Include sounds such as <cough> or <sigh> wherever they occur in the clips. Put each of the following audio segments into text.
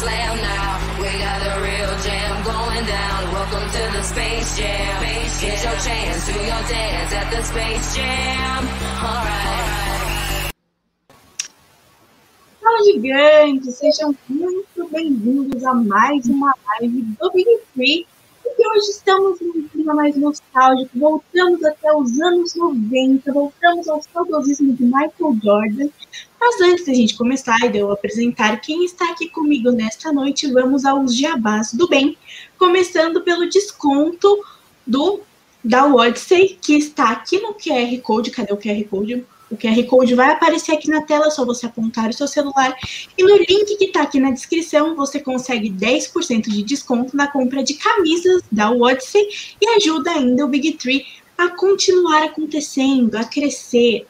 slam now. We got the real jam going down. Welcome to the Space Jam. Get your chance, do your dance at the Space Jam. Alright. Fala gigantes, sejam muito bem-vindos a mais uma live do Big Free. Porque hoje estamos num clima mais nostálgico, voltamos até os anos 90, voltamos ao saudosismo de Michael Jordan. Mas antes da gente começar e de eu apresentar quem está aqui comigo nesta noite, vamos aos jabás do bem, começando pelo desconto do da Odyssey, que está aqui no QR Code. Cadê o QR Code? O QR Code vai aparecer aqui na tela, só você apontar o seu celular. E no link que está aqui na descrição, você consegue 10% de desconto na compra de camisas da Odyssey e ajuda ainda o Big Tree a continuar acontecendo, a crescer.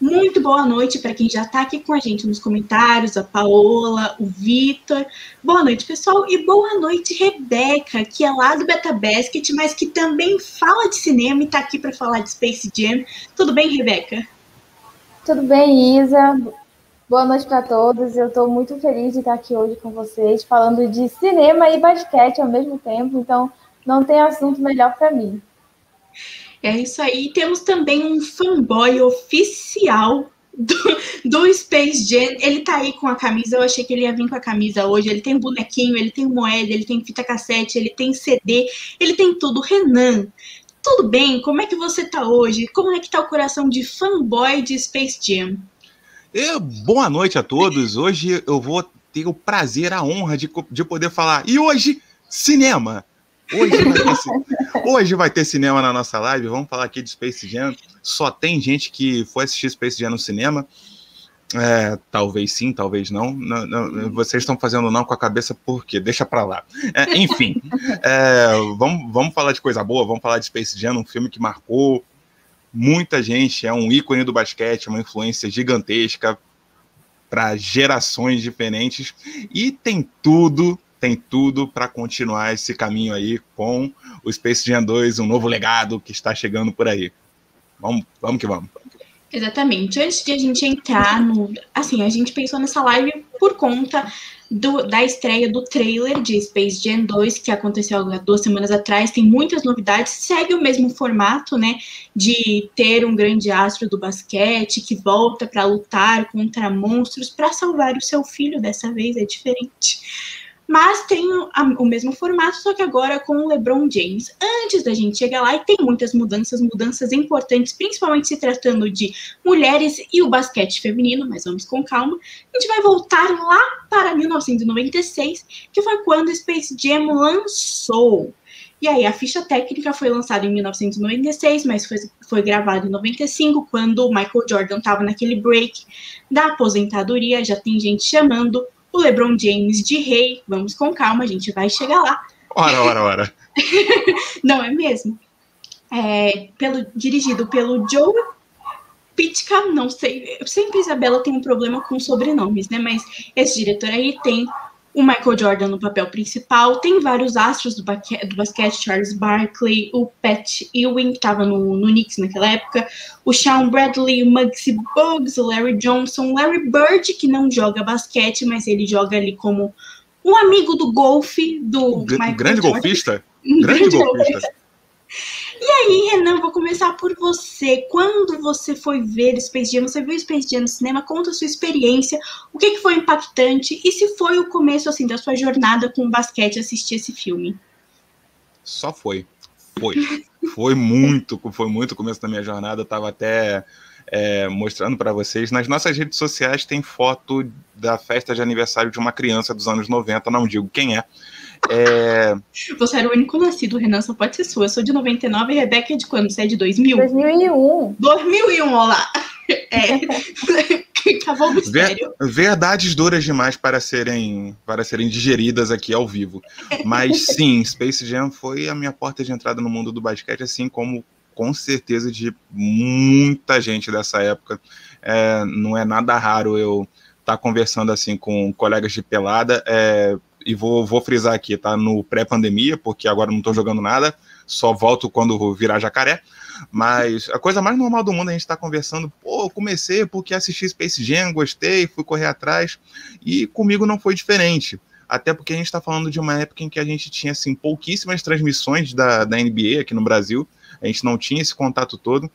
Muito boa noite para quem já está aqui com a gente nos comentários, a Paola, o Vitor. Boa noite, pessoal, e boa noite, Rebeca, que é lá do Beta Basket, mas que também fala de cinema e está aqui para falar de Space Jam. Tudo bem, Rebeca? Tudo bem, Isa? Boa noite para todos. Eu estou muito feliz de estar aqui hoje com vocês, falando de cinema e basquete ao mesmo tempo, então não tem assunto melhor para mim. É isso aí. Temos também um fanboy oficial do, do, Space Jam. Ele tá aí com a camisa. Eu achei que ele ia vir com a camisa hoje. Ele tem bonequinho, ele tem moeda, ele tem fita cassete, ele tem CD, ele tem tudo. Renan, tudo bem? Como é que você tá hoje? Como é que tá o coração de fanboy de Space Jam? É, boa noite a todos. Hoje eu vou ter o prazer, a honra de, de poder falar. E hoje, cinema. Hoje vai, ter, <laughs> hoje vai, ter, cinema na nossa live. Vamos falar aqui de Space Jam. Só tem gente que foi assistir Space Jam no cinema. É, talvez sim, talvez não. não, não vocês estão fazendo não com a cabeça por quê? Deixa pra lá. É, enfim, <laughs> é, vamos, vamos falar de coisa boa. Vamos falar de Space Jam, um filme que marcou muita gente. É um ícone do basquete, uma influência gigantesca para gerações diferentes e tem tudo tem tudo para continuar esse caminho aí com o Space Jam 2, um novo legado que está chegando por aí. Vamos, vamos que vamos. Exatamente. Antes de a gente entrar no. Assim, a gente pensou nessa live por conta do, da estreia do trailer de Space Jam 2, que aconteceu há duas semanas atrás. Tem muitas novidades. Segue o mesmo formato, né? De ter um grande astro do basquete que volta para lutar contra monstros para salvar o seu filho. Dessa vez é diferente mas tem o mesmo formato, só que agora com o LeBron James. Antes da gente chegar lá, e tem muitas mudanças, mudanças importantes, principalmente se tratando de mulheres e o basquete feminino, mas vamos com calma. A gente vai voltar lá para 1996, que foi quando o Space Jam lançou. E aí, a ficha técnica foi lançada em 1996, mas foi, foi gravada em 95, quando o Michael Jordan estava naquele break da aposentadoria. Já tem gente chamando o LeBron James de rei. Vamos com calma, a gente vai chegar lá. Ora, ora, ora. <laughs> Não é mesmo? É, pelo, dirigido pelo Joe Pitka, não sei. Sempre Isabela tem um problema com sobrenomes, né? Mas esse diretor aí tem o Michael Jordan no papel principal, tem vários astros do, do basquete, Charles Barkley, o Pat Ewing, que estava no, no Knicks naquela época, o Sean Bradley, o Muggsy Bogues, o Larry Johnson, Larry Bird, que não joga basquete, mas ele joga ali como um amigo do golfe do G Michael grande Jordan. golfista. <laughs> grande, grande golfista. E aí, Renan, vou começar por você. Quando você foi ver Space Jam, você viu Space Jam no cinema? Conta a sua experiência, o que, que foi impactante e se foi o começo assim da sua jornada com o basquete assistir esse filme? Só foi. Foi. Foi muito, foi muito o começo da minha jornada. Eu tava até é, mostrando para vocês. Nas nossas redes sociais tem foto da festa de aniversário de uma criança dos anos 90, não digo quem é, é... Você era o único nascido, Renan, só pode ser sua. Eu sou de 99 e Rebeca é de quando? Você é de 2000? 2001. 2001, olá. É. Acabou o mistério. Ver, verdades duras demais para serem, para serem digeridas aqui ao vivo. Mas sim, Space Jam foi a minha porta de entrada no mundo do basquete, assim como com certeza de muita gente dessa época. É, não é nada raro eu estar tá conversando assim com colegas de pelada. É, e vou, vou frisar aqui, tá? No pré-pandemia, porque agora não estou jogando nada, só volto quando virar jacaré. Mas a coisa mais normal do mundo é a gente estar tá conversando, pô, comecei porque assisti Space Jam, gostei, fui correr atrás, e comigo não foi diferente. até porque a gente está falando de uma época em que a gente tinha assim, pouquíssimas transmissões da, da NBA aqui no Brasil, a gente não tinha esse contato todo,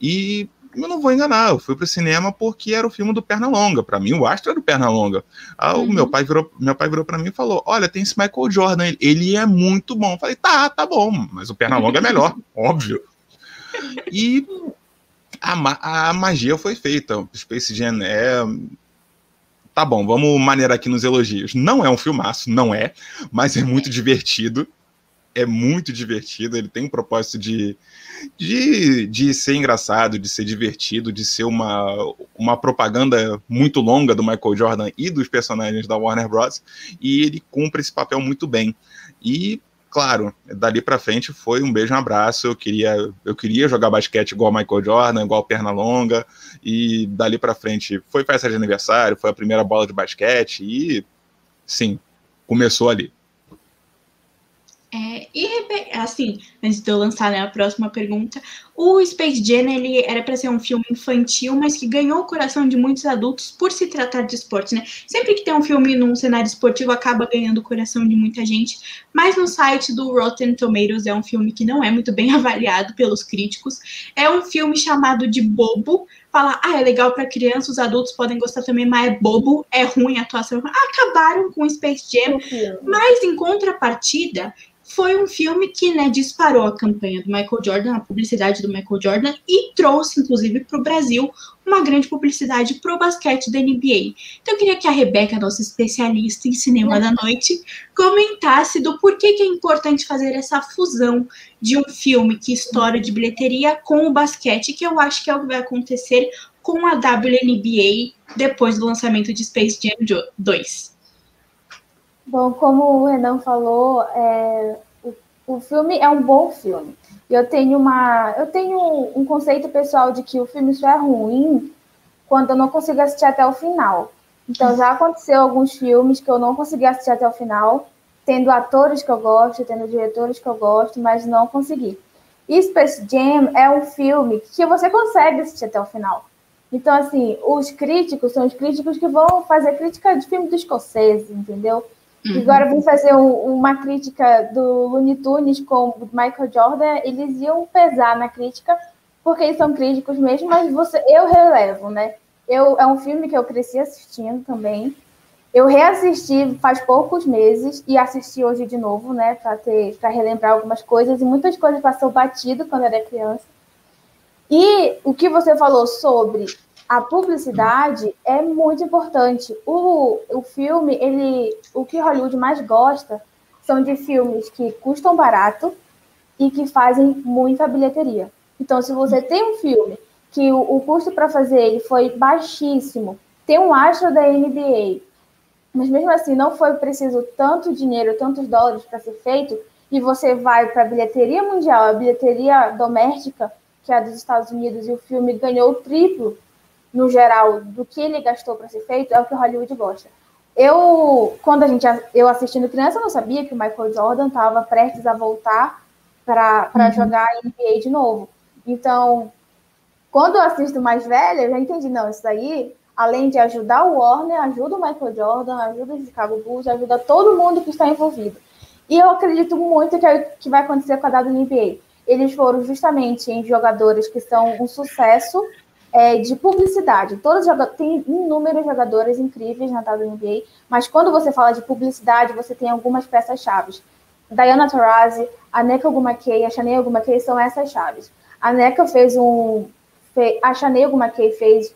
e eu não vou enganar, eu fui pro cinema porque era o filme do Pernalonga. Para mim, o astro era do Pernalonga. Ah, uhum. O meu pai virou, meu pai virou para mim e falou: Olha, tem esse Michael Jordan, ele, ele é muito bom. Eu falei, tá, tá bom, mas o Pernalonga é melhor, <laughs> óbvio. E a, a magia foi feita. O Space Jam é. Tá bom, vamos maneirar aqui nos elogios. Não é um filmaço, não é, mas é muito divertido é muito divertido, ele tem um propósito de, de, de ser engraçado, de ser divertido, de ser uma, uma propaganda muito longa do Michael Jordan e dos personagens da Warner Bros. E ele cumpre esse papel muito bem. E, claro, dali para frente foi um beijo, um abraço. Eu queria, eu queria jogar basquete igual Michael Jordan, igual perna longa. E dali para frente foi festa de aniversário, foi a primeira bola de basquete. E, sim, começou ali. É, e assim, antes de eu lançar né, a próxima pergunta, o Space Jam ele era para ser um filme infantil, mas que ganhou o coração de muitos adultos por se tratar de esporte, né? Sempre que tem um filme num cenário esportivo acaba ganhando o coração de muita gente, mas no site do Rotten Tomatoes é um filme que não é muito bem <laughs> avaliado pelos críticos. É um filme chamado de bobo, fala, ah, é legal para crianças, os adultos podem gostar também, mas é bobo, é ruim a atuação. Acabaram com o Space Jam, mas em contrapartida, foi um filme que né, disparou a campanha do Michael Jordan, a publicidade do Michael Jordan, e trouxe, inclusive, para o Brasil uma grande publicidade para o basquete da NBA. Então, eu queria que a Rebeca, nossa especialista em cinema da noite, comentasse do porquê que é importante fazer essa fusão de um filme que estoura de bilheteria com o basquete, que eu acho que é o que vai acontecer com a WNBA depois do lançamento de Space Jam 2. Bom, como o Renan falou, é, o, o filme é um bom filme. Eu tenho uma, eu tenho um conceito pessoal de que o filme só é ruim quando eu não consigo assistir até o final. Então já aconteceu alguns filmes que eu não consegui assistir até o final, tendo atores que eu gosto, tendo diretores que eu gosto, mas não consegui. E Space Jam é um filme que você consegue assistir até o final. Então, assim, os críticos são os críticos que vão fazer crítica de filme do escocese, entendeu? Uhum. Agora vim fazer um, uma crítica do Looney Tunes com Michael Jordan, eles iam pesar na crítica, porque eles são críticos mesmo, mas você, eu relevo, né? Eu, é um filme que eu cresci assistindo também. Eu reassisti faz poucos meses e assisti hoje de novo, né, para ter para relembrar algumas coisas e muitas coisas passou batido quando era criança. E o que você falou sobre a publicidade é muito importante. O, o filme, ele, o que Hollywood mais gosta são de filmes que custam barato e que fazem muita bilheteria. Então, se você tem um filme que o, o custo para fazer ele foi baixíssimo, tem um astro da NBA, mas mesmo assim não foi preciso tanto dinheiro, tantos dólares para ser feito, e você vai para a bilheteria mundial, a bilheteria doméstica, que é a dos Estados Unidos, e o filme ganhou o triplo no geral, do que ele gastou para ser feito, é o que Hollywood gosta. Eu, quando a gente, eu assistindo criança, eu não sabia que o Michael Jordan estava prestes a voltar para uhum. jogar NBA de novo. Então, quando eu assisto mais velha, eu já entendi, não, isso daí, além de ajudar o Warner, ajuda o Michael Jordan, ajuda o Chicago Bulls, ajuda todo mundo que está envolvido. E eu acredito muito que, é, que vai acontecer com a WNBA. Eles foram justamente em jogadores que são um sucesso é, de publicidade. Todos tem inúmeros jogadores incríveis na WNBA, mas quando você fala de publicidade, você tem algumas peças-chave. Diana Taurasi, a Neka Ogumakei, a Chanel Ogumakei são essas chaves. A Neka fez um... A Chanel Ogumakei fez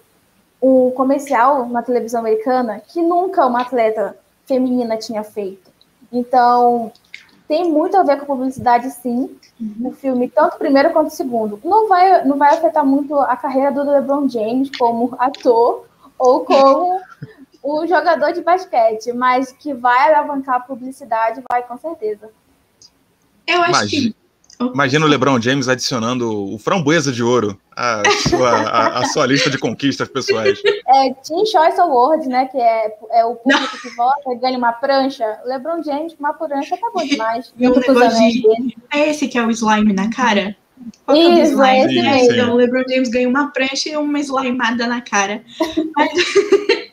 um comercial na televisão americana que nunca uma atleta feminina tinha feito. Então, tem muito a ver com publicidade, sim, no filme, tanto o primeiro quanto o segundo. Não vai, não vai afetar muito a carreira do LeBron James como ator ou como o jogador de basquete, mas que vai alavancar a publicidade, vai com certeza. Eu acho Imagina. que Imagina o LeBron James adicionando o framboesa de ouro à sua, à, à sua lista de conquistas pessoais. É, Team Choice Award, né? Que é, é o público que vota e ganha uma prancha. LeBron James com uma prancha tá bom demais. E um de... É esse que é o slime na cara? Qual é Isso, é esse mesmo. Então, o LeBron James ganha uma prancha e uma slimada na cara. Mas... <laughs>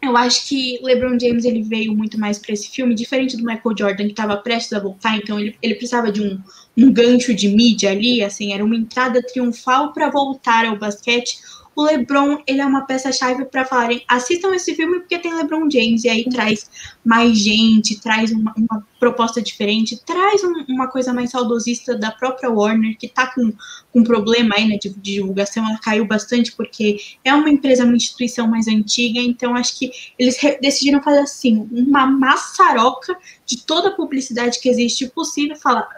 Eu acho que LeBron James ele veio muito mais para esse filme, diferente do Michael Jordan que estava prestes a voltar, então ele, ele precisava de um, um gancho de mídia ali, assim, era uma entrada triunfal para voltar ao basquete o LeBron, ele é uma peça-chave para falarem, assistam esse filme porque tem LeBron James, e aí traz mais gente, traz uma, uma proposta diferente, traz um, uma coisa mais saudosista da própria Warner, que tá com, com um problema aí, né, de, de, divulgação, ela caiu bastante porque é uma empresa, uma instituição mais antiga, então acho que eles decidiram fazer assim, uma maçaroca de toda a publicidade que existe possível, falar,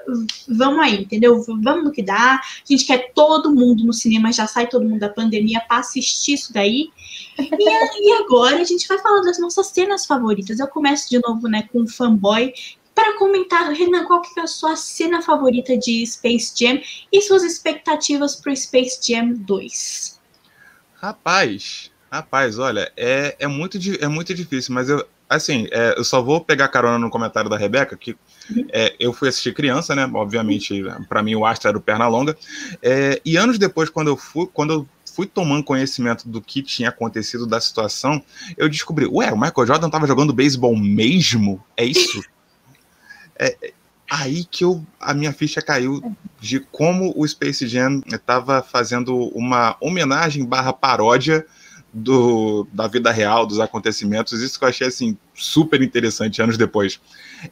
vamos aí, entendeu? Vamos no que dá, a gente quer todo mundo no cinema, já sai todo mundo da pandemia assistir isso daí, e, e agora a gente vai falar das nossas cenas favoritas, eu começo de novo, né, com o fanboy, para comentar, Renan, qual que é a sua cena favorita de Space Jam e suas expectativas para o Space Jam 2? Rapaz, rapaz, olha, é, é, muito, é muito difícil, mas eu, assim, é, eu só vou pegar carona no comentário da Rebeca, que uhum. é, eu fui assistir criança, né? Obviamente, para mim o Astro era o Pernalonga. É, e anos depois, quando eu fui, quando eu fui tomando conhecimento do que tinha acontecido da situação, eu descobri, ué, o Michael Jordan estava jogando beisebol mesmo? É isso? é, é aí que eu, a minha ficha caiu de como o Space Jam estava fazendo uma homenagem barra paródia do, da vida real, dos acontecimentos, isso que eu achei assim super interessante anos depois.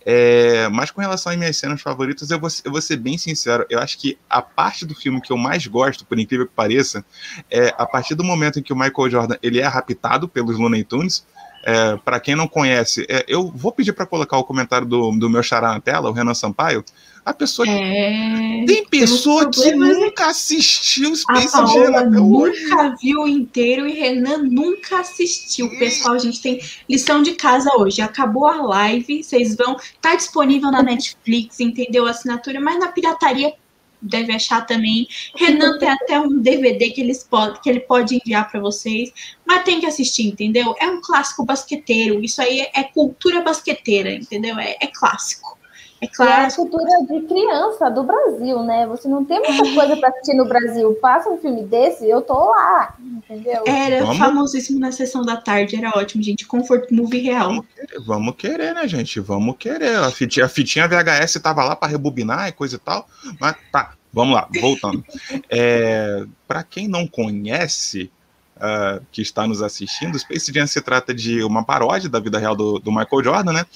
É, mas com relação às minhas cenas favoritas, eu vou, eu vou ser bem sincero, eu acho que a parte do filme que eu mais gosto, por incrível que pareça, é a partir do momento em que o Michael Jordan ele é raptado pelos Looney Tunes, é, para quem não conhece, é, eu vou pedir para colocar o comentário do, do meu xará na tela, o Renan Sampaio. A pessoa que. É... Tem pessoa que nunca assistiu Space Jam até hoje. Nunca viu inteiro e Renan nunca assistiu. Pessoal, a gente tem lição de casa hoje. Acabou a live, vocês vão. Tá disponível na Netflix, entendeu? A assinatura, mas na pirataria deve achar também. Renan tem até um DVD que, eles pode, que ele pode enviar para vocês, mas tem que assistir, entendeu? É um clássico basqueteiro, isso aí é, cultura basqueteira, entendeu? É, é clássico. É claro. É a cultura de criança do Brasil, né? Você não tem muita é. coisa para assistir no Brasil. Passa um filme desse, eu tô lá, entendeu? Era vamos... famosíssimo na sessão da tarde, era ótimo, gente. Comfort movie real. Vamos querer, vamos querer né, gente? Vamos querer. A fitinha, a fitinha VHS tava lá para rebobinar e coisa e tal. Mas tá, vamos lá, voltando. <laughs> é, para quem não conhece, uh, que está nos assistindo, Space Jam se trata de uma paródia da vida real do, do Michael Jordan, né?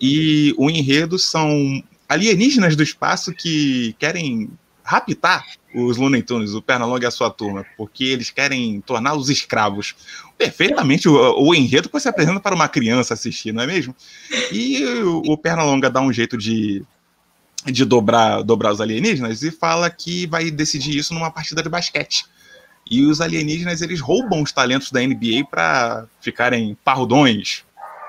E o enredo são alienígenas do espaço que querem raptar os Looney Tunes, o Pernalonga e a sua turma, porque eles querem torná-los escravos. Perfeitamente o, o, enredo que você apresenta para uma criança assistir, não é mesmo? E o, o Pernalonga dá um jeito de, de dobrar, dobrar os alienígenas e fala que vai decidir isso numa partida de basquete. E os alienígenas, eles roubam os talentos da NBA para ficarem parrudões.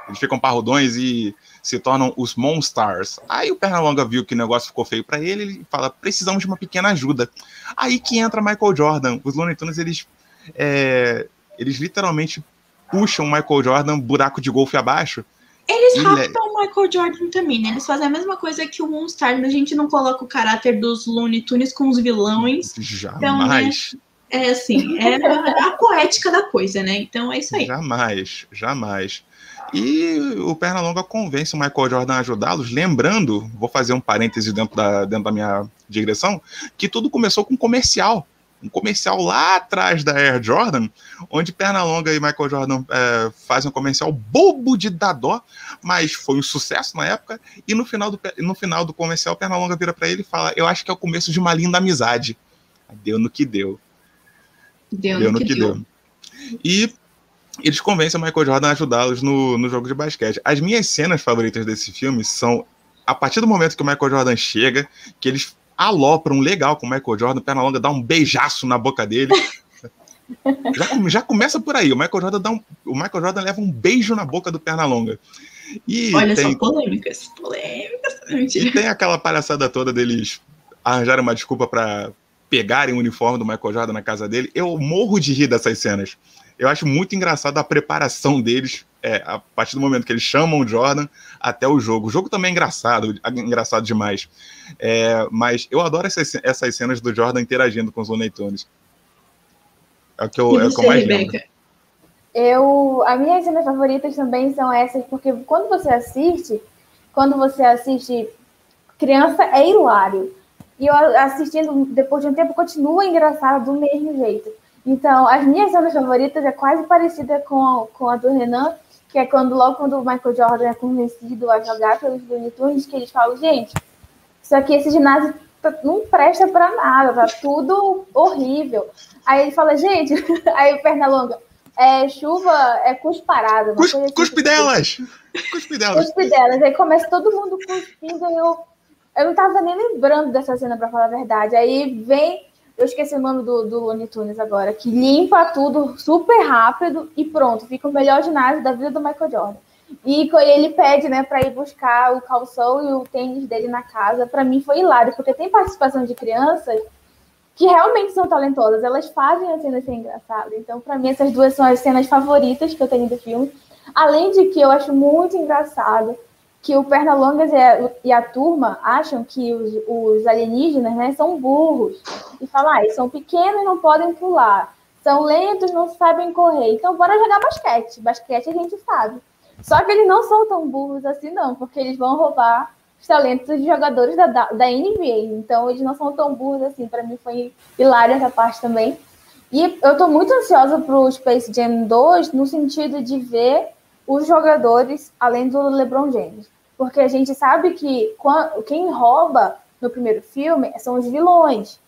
Eles ficam parrudões e se tornam os Monstars. Aí o Pernalonga viu que o negócio ficou feio para ele, ele fala: precisamos de uma pequena ajuda. Aí que entra Michael Jordan. Os Looney Tunes, eles, é, eles literalmente puxam o Michael Jordan buraco de golfe abaixo. Eles raptam o Michael Jordan também, né? Eles fazem a mesma coisa que o Monstars, a gente não coloca o caráter dos Looney Tunes com os vilões. Jamais. Então, né? É assim, é a poética da coisa, né? Então é isso aí. Jamais, jamais. E o Pernalonga convence o Michael Jordan a ajudá-los, lembrando, vou fazer um parêntese dentro da, dentro da minha digressão, que tudo começou com um comercial. Um comercial lá atrás da Air Jordan, onde Pernalonga e Michael Jordan é, fazem um comercial bobo de dadó, mas foi um sucesso na época. E no final do, no final do comercial, Pernalonga vira para ele e fala: Eu acho que é o começo de uma linda amizade. Deu no que deu. Deu, deu no que, que deu. deu. E eles convencem o Michael Jordan a ajudá-los no, no jogo de basquete. As minhas cenas favoritas desse filme são a partir do momento que o Michael Jordan chega, que eles alopram legal com o Michael Jordan, perna longa dá um beijaço na boca dele. <laughs> já, já começa por aí. O Michael Jordan dá um, o Michael Jordan leva um beijo na boca do Pernalonga. E Olha tem, só, polêmicas, polêmicas. E tem aquela palhaçada toda deles arranjarem uma desculpa para pegarem o uniforme do Michael Jordan na casa dele. Eu morro de rir dessas cenas. Eu acho muito engraçado a preparação deles é, a partir do momento que eles chamam o Jordan até o jogo. O jogo também é engraçado, engraçado demais. É, mas eu adoro essas, essas cenas do Jordan interagindo com os Looney Tunes. É o que eu, é o que eu mais lembro. Eu, as minhas cenas favoritas também são essas, porque quando você assiste, quando você assiste criança é hilário. E eu assistindo depois de um tempo continua engraçado do mesmo jeito. Então, as minhas cenas favoritas é quase parecida com, com a do Renan, que é quando logo quando o Michael Jordan é convencido a jogar pelos Looney Tunes, que eles falam, gente, isso aqui, esse ginásio tá, não presta para nada, tá tudo horrível. Aí ele fala, gente, <laughs> aí o Pernalonga, é chuva, é cusparada. Cus, assim, cuspe delas! Cuspe delas. Cuspe delas. Aí começa todo mundo cuspindo, eu, eu não tava nem lembrando dessa cena, para falar a verdade. Aí vem eu esqueci o nome do, do Looney Tunes agora, que limpa tudo super rápido e pronto, fica o melhor ginásio da vida do Michael Jordan. E ele pede, né, para ir buscar o calção e o tênis dele na casa. Para mim foi hilário, porque tem participação de crianças que realmente são talentosas, elas fazem a cena ser engraçada. Então, para mim, essas duas são as cenas favoritas que eu tenho do filme. Além de que eu acho muito engraçado que o Pernalongas e a, e a turma acham que os, os, alienígenas né, são burros. E falam, ah, eles são pequenos não podem pular. São lentos, não sabem correr. Então, bora jogar basquete. Basquete a gente sabe. Só que eles não são tão burros assim, não, porque eles vão roubar os talentos de jogadores da, da, NBA. Então, eles não são tão burros assim. Para mim, foi hilário essa parte também. E eu estou muito ansiosa para o Space Jam 2, no sentido de ver os jogadores além do LeBron James. Porque a gente sabe que quem rouba no primeiro filme são os vilões.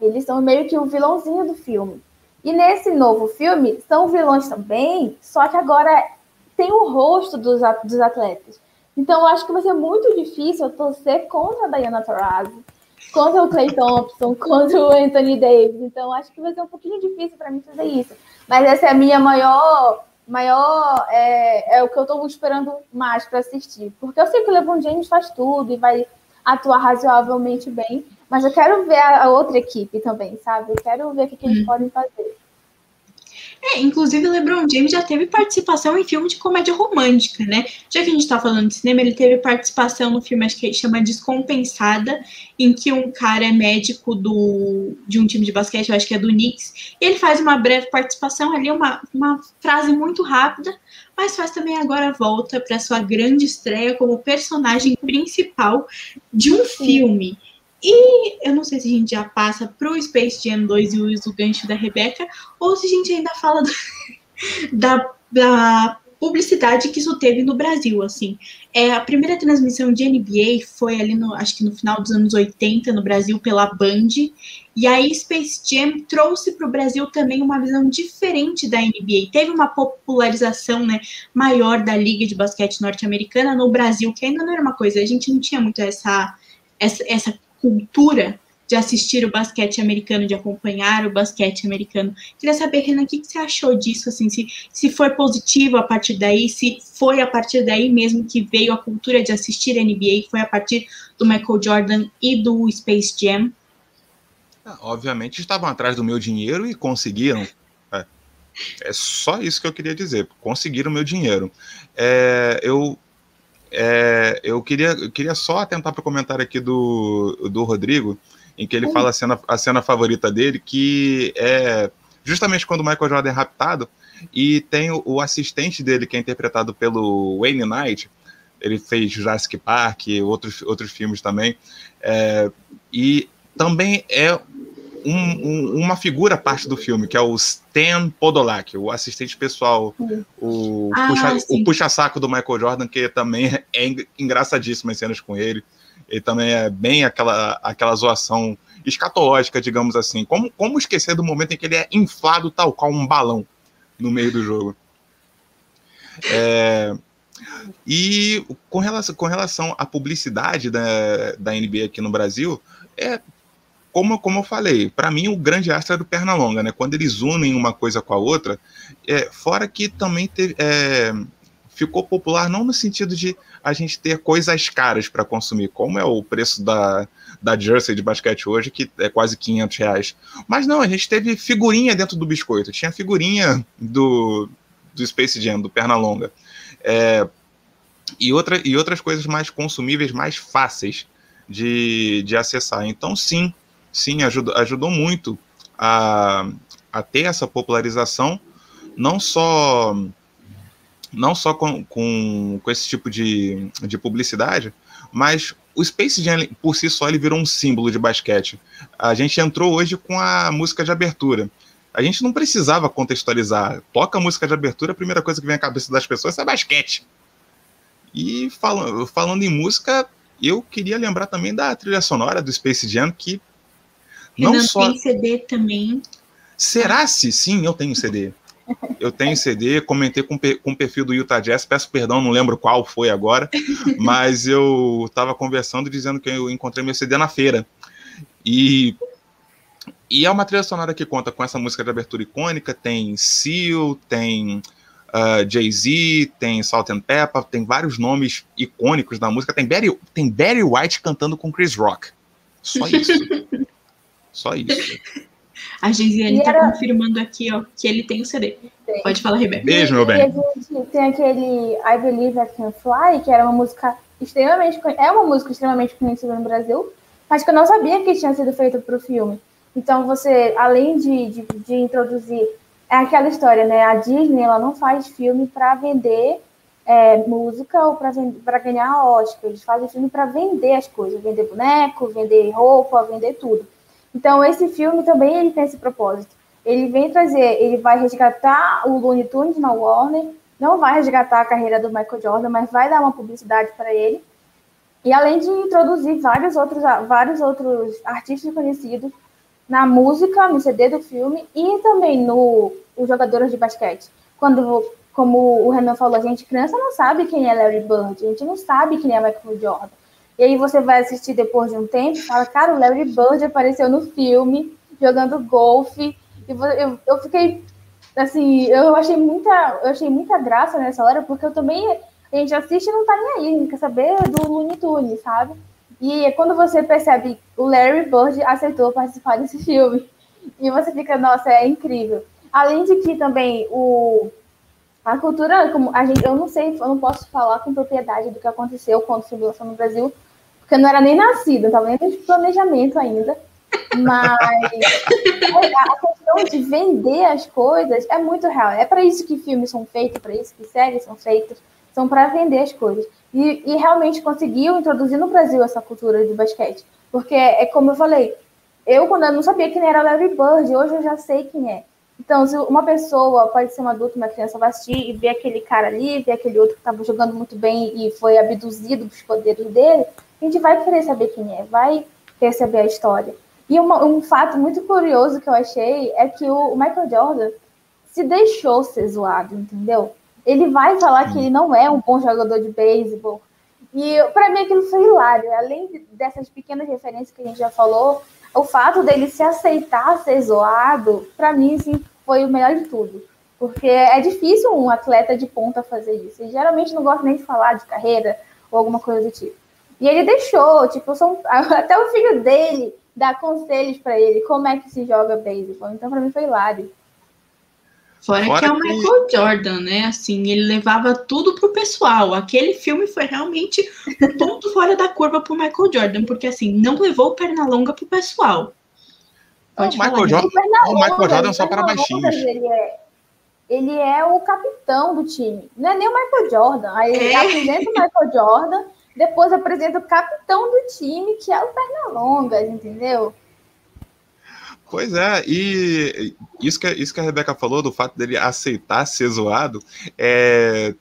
Eles são meio que o vilãozinho do filme. E nesse novo filme, são vilões também, só que agora tem o rosto dos, atletas. Então, eu acho que vai ser muito difícil eu torcer contra a Diana Taurasi, contra o Clay Thompson, <laughs> contra o Anthony Davis. Então, acho que vai ser um pouquinho difícil para mim fazer isso. Mas essa é a minha maior maior é, é o que eu estou esperando mais para assistir. Porque eu sei que o LeBron James faz tudo e vai atuar razoavelmente bem, mas eu quero ver a, outra equipe também, sabe? Eu quero ver o que, que eles hum. podem fazer. É, inclusive LeBron James já teve participação em filme de comédia romântica, né? Já que a gente tá falando de cinema, ele teve participação no filme, acho que chama Descompensada, em que um cara é médico do, de um time de basquete, eu acho que é do Knicks, e ele faz uma breve participação ali, uma, uma frase muito rápida, mas faz também agora a volta para sua grande estreia como personagem principal de um filme. E eu não sei se a gente já passa pro Space Jam 2 e usa o gancho da Rebeca, ou se a gente ainda fala do, <laughs> da, da publicidade que isso teve no Brasil, assim. É, a primeira transmissão de NBA foi ali no, acho que no final dos anos 80 no Brasil pela Band, e aí Space Jam trouxe para o Brasil também uma visão diferente da NBA. Teve uma popularização, né, maior da liga de basquete norte-americana no Brasil, que ainda não era uma coisa, a gente não tinha muito essa essa, essa cultura de assistir o basquete americano, de acompanhar o basquete americano. Queria saber, Renan, o que, você achou disso, assim, se, se foi positivo a partir daí, se foi a partir daí mesmo que veio a cultura de assistir NBA, foi a partir do Michael Jordan e do Space Jam? Ah, obviamente estavam atrás do meu dinheiro e conseguiram. É, é só isso que eu queria dizer, conseguiram meu dinheiro. É, eu é, eu queria, eu queria só atentar para o comentário aqui do, do Rodrigo, em que ele hum. fala a cena, a cena favorita dele, que é justamente quando o Michael Jordan é raptado, e tem o, o assistente dele, que é interpretado pelo Wayne Knight, ele fez Jurassic Park e outros, outros filmes também, é, e também é um, um, uma figura parte do filme, que é o Stan Podolak, o assistente pessoal, o, ah, puxa, puxa-saco do Michael Jordan, que também é engraçadíssimo as cenas com ele. Ele também é bem aquela, aquela zoação escatológica, digamos assim. Como, como esquecer do momento em que ele é inflado tal qual um balão no meio do jogo? É, e com relação, com relação à publicidade da, da NBA aqui no Brasil, é como, como eu falei, para mim o grande astro é do Pernalonga, né? Quando eles unem uma coisa com a outra, é, fora que também teve, é, ficou popular não no sentido de a gente ter coisas caras para consumir, como é o preço da, da jersey de basquete hoje, que é quase 500 reais. Mas não, a gente teve figurinha dentro do biscoito, tinha figurinha do, do Space Jam, do Pernalonga. É, e, outra, e outras coisas mais consumíveis, mais fáceis de, de acessar. Então, sim, sim, ajudou, ajudou muito a, a ter essa popularização. não só não só com, com, com esse tipo de, de publicidade, mas o Space Jam por si só ele virou um símbolo de basquete. A gente entrou hoje com a música de abertura. A gente não precisava contextualizar. Toca a música de abertura, a primeira coisa que vem à cabeça das pessoas é basquete. E falando, falando em música, eu queria lembrar também da trilha sonora do Space Jam, que não Renan só. tem CD também. Será se sim, eu tenho CD. Eu tenho CD, comentei com, com o perfil do Utah Jazz, peço perdão, não lembro qual foi agora, mas eu estava conversando dizendo que eu encontrei meu CD na feira. E, e é uma trilha sonora que conta com essa música de abertura icônica, tem Seal, tem ah, Jay-Z, tem Salt and Pepper, tem vários nomes icônicos da música, tem Barry, tem Barry White cantando com Chris Rock. Só isso. <laughs> Só isso. <laughs> A Geisiane E tá era- confirmando aqui, ó, que ele tem o CD. Tem. Pode falar, Rebeca. Beijo, meu E bem. a gente tem aquele I Believe I Can Fly, que era uma música extremamente é uma música extremamente conhecida no Brasil, mas que eu não sabia que tinha sido feita para o filme. Então você, além de, de, de introduzir, é aquela história, né? A Disney ela não faz filme para vender é, música ou para ganhar Oscar. Eles fazem filme para vender as coisas, vender boneco, vender roupa, vender tudo. Então esse filme também ele tem esse propósito. Ele vem trazer, ele vai resgatar o Looney Tunes na Warner, não vai resgatar a carreira do Michael Jordan, mas vai dar uma publicidade para ele. E além de introduzir vários outros, vários outros artistas conhecidos na música, no CD do filme e também no os jogadores de basquete. Quando, como o Renan falou, a gente criança não sabe quem é Larry Bird, a gente não sabe quem é Michael Jordan. E aí você vai assistir depois de um tempo e fala, cara, o Larry Bird apareceu no filme jogando golfe. E eu, eu fiquei assim, eu achei muita, eu achei muita graça nessa hora, porque eu também a gente assiste e não tá nem aí, a gente quer saber do Looney Tunes, sabe? E é quando você percebe o Larry Bird aceitou participar desse filme. E você fica, nossa, é incrível. Além de que também o a cultura, como a gente, eu não sei, eu não posso falar com propriedade do que aconteceu quando o filme lançou no Brasil, porque eu não era nem nascida, eu estava nem no planejamento ainda. Mas <laughs> a questão de vender as coisas é muito real. É para isso que filmes são feitos, para isso que séries são feitas, são para vender as coisas. E, e realmente conseguiu introduzir no Brasil essa cultura de basquete. Porque é como eu falei, eu quando eu não sabia quem era Larry Bird, hoje eu já sei quem é. Então, se uma pessoa, pode ser um adulto, uma criança, vai assistir e ver aquele cara ali, ver aquele outro que estava jogando muito bem e foi abduzido dos poderes dele, a gente vai querer saber quem é, vai querer saber a história. E uma, um fato muito curioso que eu achei é que o Michael Jordan se deixou ser zoado, entendeu? Ele vai falar que ele não é um bom jogador de beisebol. E para mim aquilo foi hilário. Além dessas pequenas referências que a gente já falou, o fato dele se aceitar ser zoado, para mim, assim, foi o melhor de tudo. Porque é difícil um atleta de ponta fazer isso. E geralmente não gosta nem de falar de carreira ou alguma coisa do tipo. E ele deixou, tipo, são, <laughs> até o filho dele dá conselhos para ele como é que se joga beisebol. Então, para mim, foi hilário. Fora, Fora que é o que- Michael Jordan, né? Assim, ele levava tudo pro pessoal. Aquele filme foi realmente um ponto <laughs> fora da curva pro Michael Jordan, porque assim, não levou perna longa pro pessoal. Pode o Michael Jordan, O Pernalonga, o Michael Jordan só para Pernalonga, baixinhos. Ele é, ele é o capitão do time. Não é nem o Michael Jordan. Aí ele É. apresenta o Michael Jordan, depois apresenta o capitão do time, que é o Pernalongas, entendeu? Pois é, e isso que, isso que a Rebeca falou, do fato dele aceitar ser zoado, é,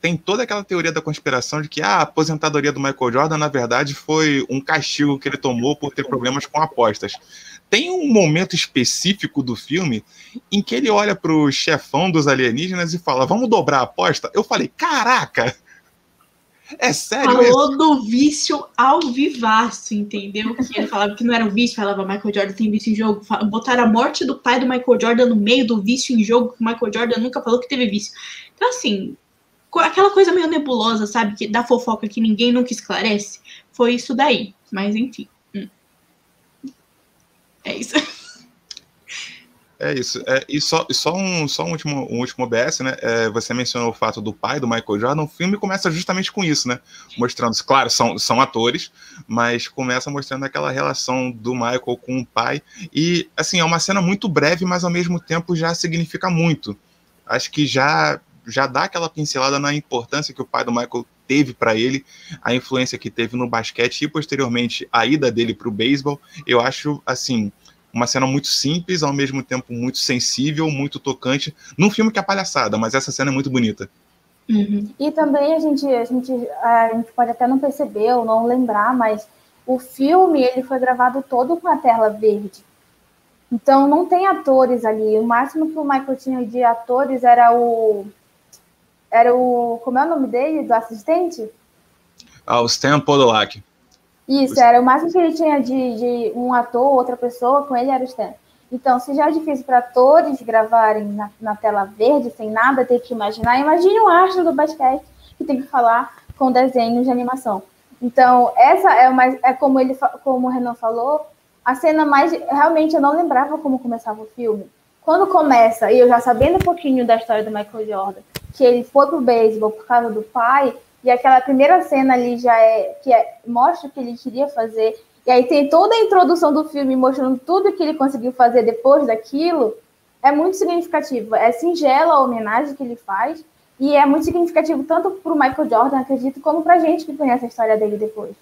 tem toda aquela teoria da conspiração de que ah, a aposentadoria do Michael Jordan, na verdade, foi um castigo que ele tomou por ter problemas com apostas. Tem um momento específico do filme em que ele olha para o chefão dos alienígenas e fala: Vamos dobrar a aposta? Eu falei: Caraca! É sério? Falou do vício ao vivaço, entendeu? Que ele falava que não era um vício, falava Michael Jordan tem vício em jogo. Botaram a morte do pai do Michael Jordan no meio do vício em jogo, que o Michael Jordan nunca falou que teve vício. Então, assim, aquela coisa meio nebulosa, sabe? Que da fofoca que ninguém nunca esclarece. Foi isso daí. Mas enfim. Hum. É isso. <laughs> É isso. É, e só, só, um, só um, último, um último OBS, né? É, você mencionou o fato do pai do Michael Jordan. O filme começa justamente com isso, né? Mostrando, claro, são, são atores, mas começa mostrando aquela relação do Michael com o pai. E, assim, é uma cena muito breve, mas ao mesmo tempo já significa muito. Acho que já, já dá aquela pincelada na importância que o pai do Michael teve para ele, a influência que teve no basquete e posteriormente a ida dele para o beisebol. Eu acho, assim uma cena muito simples, ao mesmo tempo muito sensível, muito tocante, num filme que é palhaçada, mas essa cena é muito bonita. Uhum. E também a gente, a gente, a gente pode até não perceber ou não lembrar, mas o filme ele foi gravado todo com a tela verde. Então não tem atores ali. O máximo que o Michael tinha de atores era o era o como é o nome dele do assistente? Ah, o Stan Podolak. Isso, era o máximo que ele tinha de, de um ator, outra pessoa, com ele era o Stan. Então, se já é difícil para atores gravarem na, na, tela verde, sem nada ter que imaginar, imagine um astro do basquete que tem que falar com desenhos de animação. Então, essa é mais, é como ele, como o Renan falou, a cena mais, realmente eu não lembrava como começava o filme. Quando começa, e eu já sabendo um pouquinho da história do Michael Jordan, que ele foi pro beisebol por causa do pai, e aquela primeira cena ali já é que é, mostra o que ele queria fazer. E aí tem toda a introdução do filme mostrando tudo que ele conseguiu fazer depois daquilo. É muito significativo. É singela a homenagem que ele faz. E é muito significativo tanto para o Michael Jordan, acredito, como para a gente que conhece a história dele depois.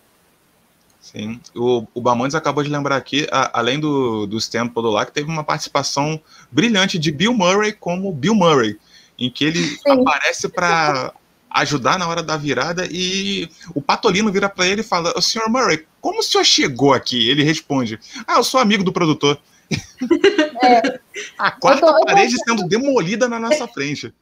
Sim, o, o Bamontes acabou de lembrar aqui, a, além do, do Stan Podolak, teve uma participação brilhante de Bill Murray como Bill Murray, em que ele Sim. aparece para ajudar na hora da virada e o Patolino vira para ele e fala: "O senhor Murray, como o senhor chegou aqui?" Ele responde: "Ah, eu sou amigo do produtor." <laughs> É. <laughs> A quarta tô, parede sendo demolida na nossa frente.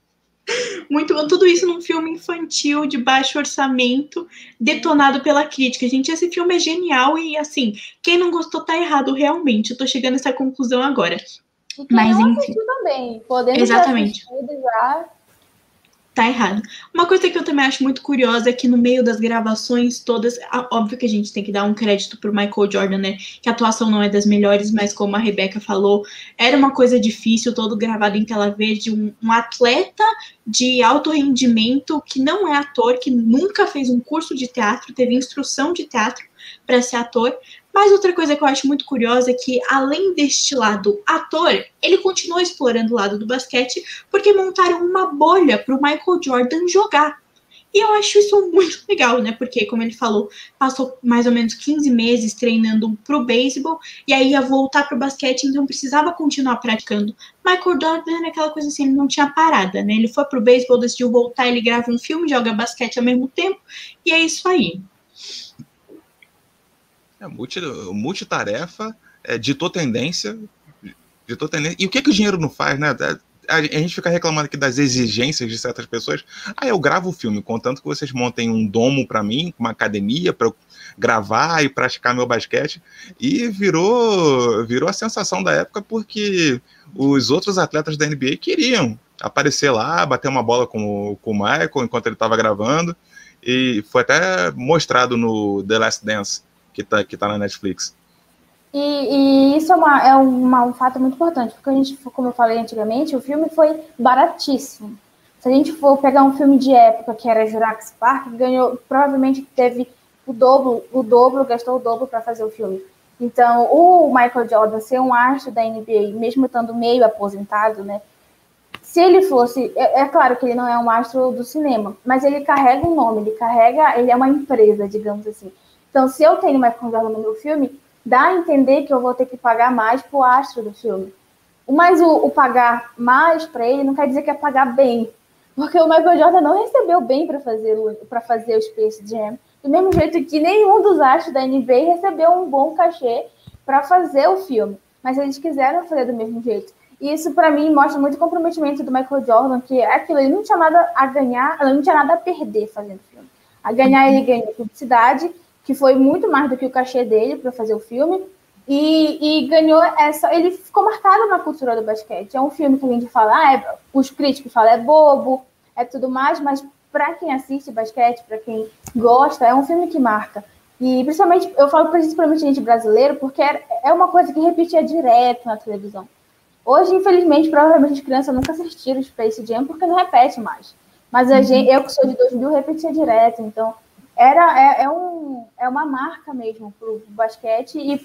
<laughs> Muito bom, tudo isso num filme infantil de baixo orçamento, detonado pela crítica. Gente, esse filme é genial e assim, quem não gostou tá errado realmente. Eu tô chegando a essa conclusão agora. Mas enfim. também, podendo Exatamente. já tá errado. Uma coisa que eu também acho muito curiosa é que no meio das gravações todas, óbvio que a gente tem que dar um crédito pro Michael Jordan, né? Que a atuação não é das melhores, mas como a Rebeca falou, era uma coisa difícil, todo gravado em tela verde, um, um atleta de alto rendimento que não é ator, que nunca fez um curso de teatro, teve instrução de teatro para ser ator, mas outra coisa que eu acho muito curiosa é que, além deste lado ator, ele continuou explorando o lado do basquete, porque montaram uma bolha para o Michael Jordan jogar. E eu acho isso muito <laughs> legal, né? Porque, como ele falou, passou mais ou menos 15 meses treinando para o beisebol, e aí ia voltar para o basquete, então precisava continuar praticando. Michael Jordan era aquela coisa assim, ele não tinha parada, né? Ele foi para o beisebol, decidiu voltar, ele grava um filme, joga basquete ao mesmo tempo, e é isso aí. É, multi, multitarefa, é, ditou tendência, ditou tendência. E o que, que o dinheiro não faz, né? É, a, gente fica reclamando aqui das exigências de certas pessoas. Ah, eu gravo o filme, contanto que vocês montem um domo para mim, uma academia para eu gravar e praticar meu basquete. E virou, virou a sensação da época porque os outros atletas da NBA queriam aparecer lá, bater uma bola com, com o Michael enquanto ele estava gravando. E foi até mostrado no The Last Dance que está que tá na Netflix. E, e isso é, uma, é uma, um fato muito importante, porque a gente, como eu falei antigamente, o filme foi baratíssimo. Se a gente for pegar um filme de época que era Jurassic Park, ganhou, provavelmente teve o dobro, o dobro, gastou o dobro para fazer o filme. Então, o Michael Jordan ser um astro da NBA, mesmo estando meio aposentado, né? Se ele fosse, é, é, claro que ele não é um astro do cinema, mas ele carrega um nome, ele carrega, ele é uma empresa, digamos assim. Então, se eu tenho Michael Jordan no filme, dá a entender que eu vou ter que pagar mais para o astro do filme. Mas o, o pagar mais para ele não quer dizer que é pagar bem. Porque o Michael Jordan não recebeu bem para fazer, para fazer o Space Jam. Do mesmo jeito que nenhum dos astros da NBA recebeu um bom cachê para fazer o filme. Mas eles quiseram fazer do mesmo jeito. E isso, para mim, mostra muito comprometimento do Michael Jordan, que é aquilo, ele não tinha nada a ganhar, ele não tinha nada a perder fazendo o filme. A ganhar, ele ganhou publicidade, que foi muito mais do que o cachê dele para fazer o filme. E, e, ganhou essa. Ele ficou marcado na cultura do basquete. É um filme que a gente fala, ah, é, os críticos falam, é bobo, é tudo mais, mas para quem assiste basquete, para quem gosta, é um filme que marca. E principalmente, eu falo principalmente gente brasileiro, porque é, é uma coisa que repetia direto na televisão. Hoje, infelizmente, provavelmente as crianças nunca assistiram Space Jam porque não repete mais. Mas a gente, eu que sou de 2000 repetia direto, então era é, é, um, é uma marca mesmo para o basquete e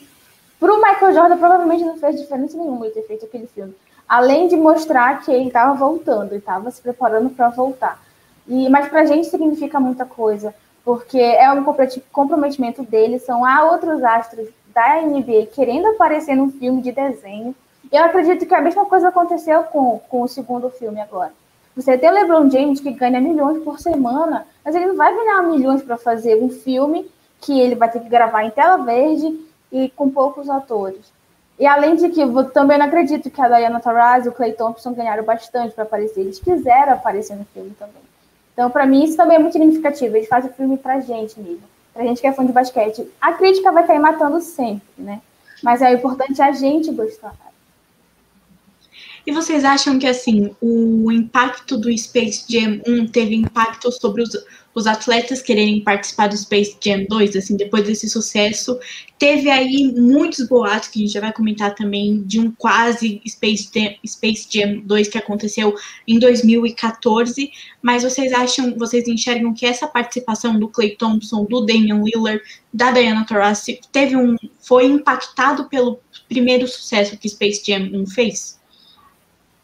para o Michael Jordan provavelmente não fez diferença nenhuma ele ter feito aquele filme. Além de mostrar que ele estava voltando, ele estava se preparando para voltar. E, mas para a gente significa muita coisa, porque é um comprometimento dele, são há outros astros da NBA querendo aparecer num filme de desenho. Eu acredito que a mesma coisa aconteceu com, com o segundo filme agora. Você tem o LeBron James que ganha milhões por semana, mas ele não vai ganhar milhões para fazer um filme que ele vai ter que gravar em tela verde e com poucos atores. E além de que eu também não acredito que a Diana Taurasi e o Clay Thompson ganharam bastante para aparecer. Eles quiseram aparecer no filme também. Então, para mim, isso também é muito significativo. Eles fazem o filme pra gente mesmo. Pra gente que é fã de basquete. A crítica vai cair matando sempre, né? Mas é importante a gente gostar. E vocês acham que, assim, o impacto do Space Jam 1 teve impacto sobre os, os atletas quererem participar do Space Jam 2, assim, depois desse sucesso? Teve aí muitos boatos, que a gente já vai comentar também, de um quase Space Jam, Space Jam 2 que aconteceu em 2014, mas vocês acham, vocês enxergam que essa participação do Clay Thompson, do Damian Lillard, da Diana Taurasi, teve um, foi impactado pelo primeiro sucesso que Space Jam 1 fez?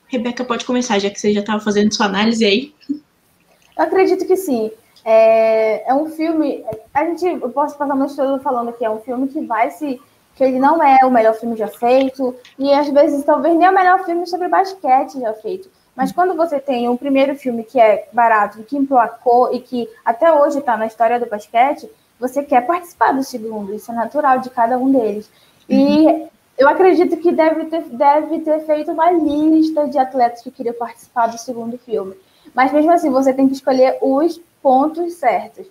Rebeca pode começar, já que você já estava fazendo sua análise aí. Eu acredito que sim. É, é um filme. A gente, eu posso passar muito todo falando que é um filme que vai se. que ele não é o melhor filme já feito, e às vezes talvez nem é o melhor filme sobre basquete já feito. Mas quando você tem um primeiro filme que é barato, que emplacou e que até hoje está na história do basquete, você quer participar do segundo. Isso é natural de cada um deles. E uhum. Eu acredito que deve ter, deve ter feito uma lista de atletas que queriam participar do segundo filme. Mas mesmo assim, você tem que escolher os pontos certos.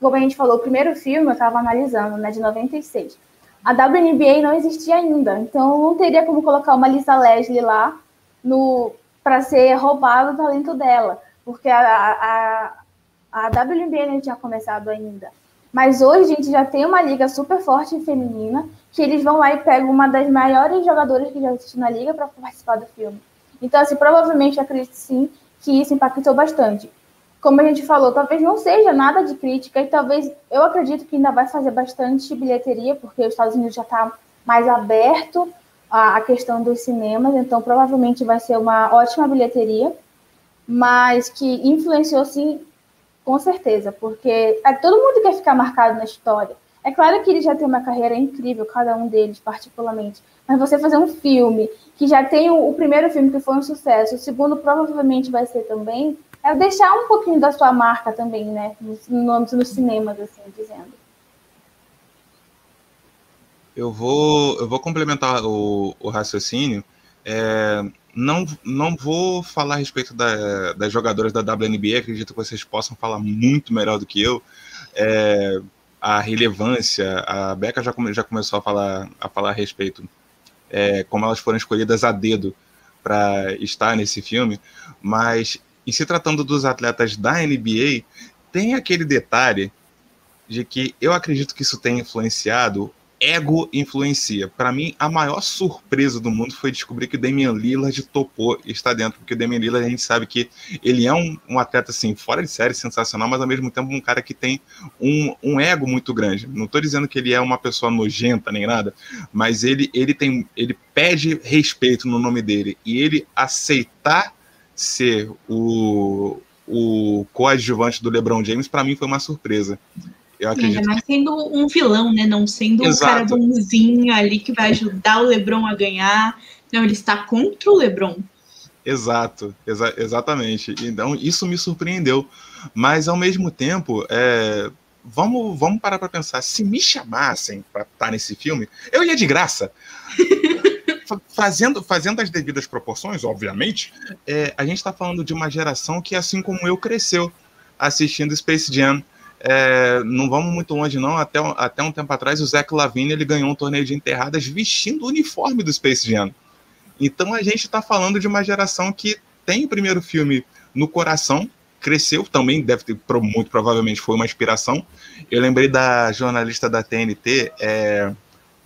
Como a gente falou, o primeiro filme eu estava analisando, né, de 96. A WNBA não existia ainda, então não teria como colocar uma Lisa Leslie lá no para ser roubado o talento dela, porque a, a, a WNBA não tinha começado ainda. Mas hoje a gente já tem uma liga super forte feminina que eles vão lá e pegam uma das maiores jogadoras que já existe na liga para participar do filme. Então, assim, provavelmente acredito sim que isso impactou bastante. Como a gente falou, talvez não seja nada de crítica e talvez eu acredito que ainda vai fazer bastante bilheteria, porque os Estados Unidos já está mais aberto à questão dos cinemas, então provavelmente vai ser uma ótima bilheteria, mas que influenciou sim, com certeza, porque é, todo mundo quer ficar marcado na história. É claro que ele já tem uma carreira incrível, cada um deles particularmente, mas você fazer um filme que já tem o, o primeiro filme que foi um sucesso, o segundo provavelmente vai ser também, é deixar um pouquinho da sua marca também, né, no âmbito dos cinemas, assim, dizendo. Eu vou, eu vou complementar o, o raciocínio. É, não, não vou falar a respeito da, das jogadoras da WNBA, acredito que vocês possam falar muito melhor do que eu. É, a relevância, a Beca já, já começou a falar, a falar a respeito, é, como elas foram escolhidas a dedo para estar nesse filme, mas em se tratando dos atletas da NBA, tem aquele detalhe de que eu acredito que isso tem influenciado ego influencia. Para mim, a maior surpresa do mundo foi descobrir que o Damian Lillard topou estar dentro, porque o Damian Lillard a gente sabe que ele é um, um atleta assim, fora de série, sensacional, mas ao mesmo tempo um cara que tem um, um ego muito grande. Não estou dizendo que ele é uma pessoa nojenta nem nada, mas ele, ele tem ele pede respeito no nome dele e ele aceitar ser o, o coadjuvante do LeBron James, para mim foi uma surpresa. Eu acredito. Ainda mais sendo um vilão, né? Não sendo Exato. um cara bonzinho ali que vai ajudar o Lebron a ganhar. Não, ele está contra o Lebron. Exato, exa exatamente. Então, isso me surpreendeu. Mas, ao mesmo tempo, é, vamos, vamos parar para pensar. Se me chamassem para estar nesse filme, eu ia de graça. <laughs> fazendo, fazendo as devidas proporções, obviamente, é, a gente está falando de uma geração que, assim como eu, cresceu assistindo Space Jam. É, não vamos muito longe, não. Até, até um tempo atrás, o Zach Lavine ele ganhou um torneio de enterradas vestindo o uniforme do Space Jam. Então a gente está falando de uma geração que tem o primeiro filme no coração, cresceu também, deve ter, muito provavelmente foi uma inspiração. Eu lembrei da jornalista da TNT, é,